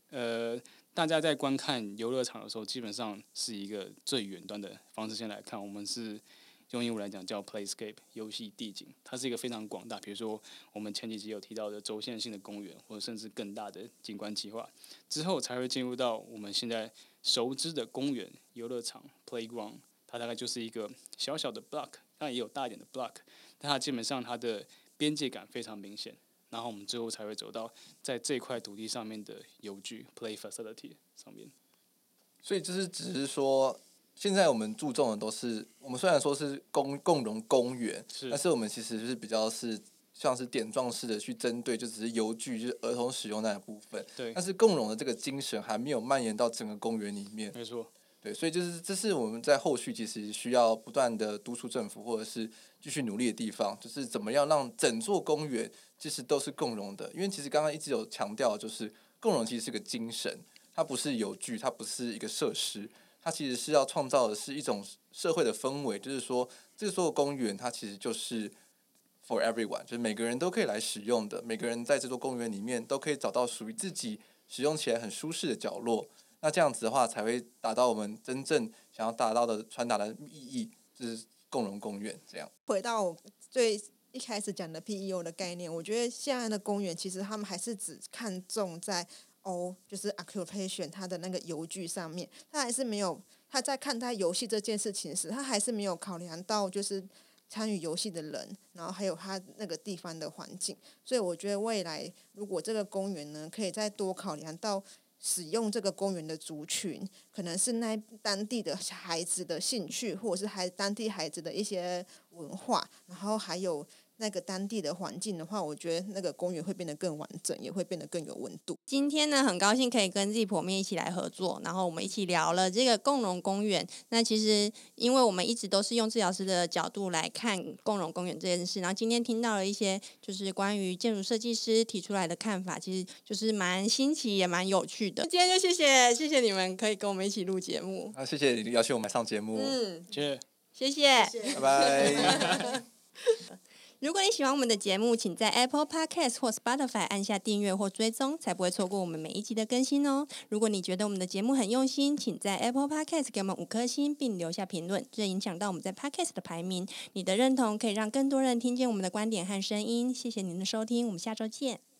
呃。大家在观看游乐场的时候，基本上是一个最远端的方式。先来看，我们是用英文来讲叫 Playscape 游戏地景，它是一个非常广大。比如说，我们前几集有提到的轴线性的公园，或者甚至更大的景观计划，之后才会进入到我们现在熟知的公园游乐场 Playground。它大概就是一个小小的 block，当然也有大一点的 block，但它基本上它的边界感非常明显。然后我们最后才会走到在这块土地上面的游具 play facility 上面。所以就是只是说，现在我们注重的都是，我们虽然说是公共融公园，是但是我们其实就是比较是像是点状式的去针对，就只是游具，就是儿童使用那个部分。对。但是共融的这个精神还没有蔓延到整个公园里面。没错。对，所以就是这是我们在后续其实需要不断的督促政府，或者是继续努力的地方，就是怎么样让整座公园其实都是共融的。因为其实刚刚一直有强调，就是共融其实是个精神，它不是游具，它不是一个设施，它其实是要创造的是一种社会的氛围，就是说这座公园它其实就是 for everyone，就是每个人都可以来使用的，每个人在这座公园里面都可以找到属于自己使用起来很舒适的角落。那这样子的话，才会达到我们真正想要达到的传达的意义，就是共荣公园这样。回到最一开始讲的 PEO 的概念，我觉得现在的公园其实他们还是只看重在 O，就是 occupation 它的那个游具上面，他还是没有他在看待游戏这件事情时，他还是没有考量到就是参与游戏的人，然后还有他那个地方的环境。所以我觉得未来如果这个公园呢，可以再多考量到。使用这个公园的族群，可能是那当地的孩子的兴趣，或者是还当地孩子的一些文化，然后还有。那个当地的环境的话，我觉得那个公园会变得更完整，也会变得更有温度。今天呢，很高兴可以跟 Zip 面一起来合作，然后我们一起聊了这个共荣公园。那其实，因为我们一直都是用治疗师的角度来看共荣公园这件事，然后今天听到了一些就是关于建筑设计师提出来的看法，其实就是蛮新奇也蛮有趣的。今天就谢谢谢谢你们可以跟我们一起录节目。啊，谢谢你邀请我们上节目。嗯，谢谢，谢谢拜拜。如果你喜欢我们的节目，请在 Apple Podcast 或 Spotify 按下订阅或追踪，才不会错过我们每一集的更新哦。如果你觉得我们的节目很用心，请在 Apple Podcast 给我们五颗星，并留下评论，这影响到我们在 Podcast 的排名。你的认同可以让更多人听见我们的观点和声音。谢谢您的收听，我们下周见。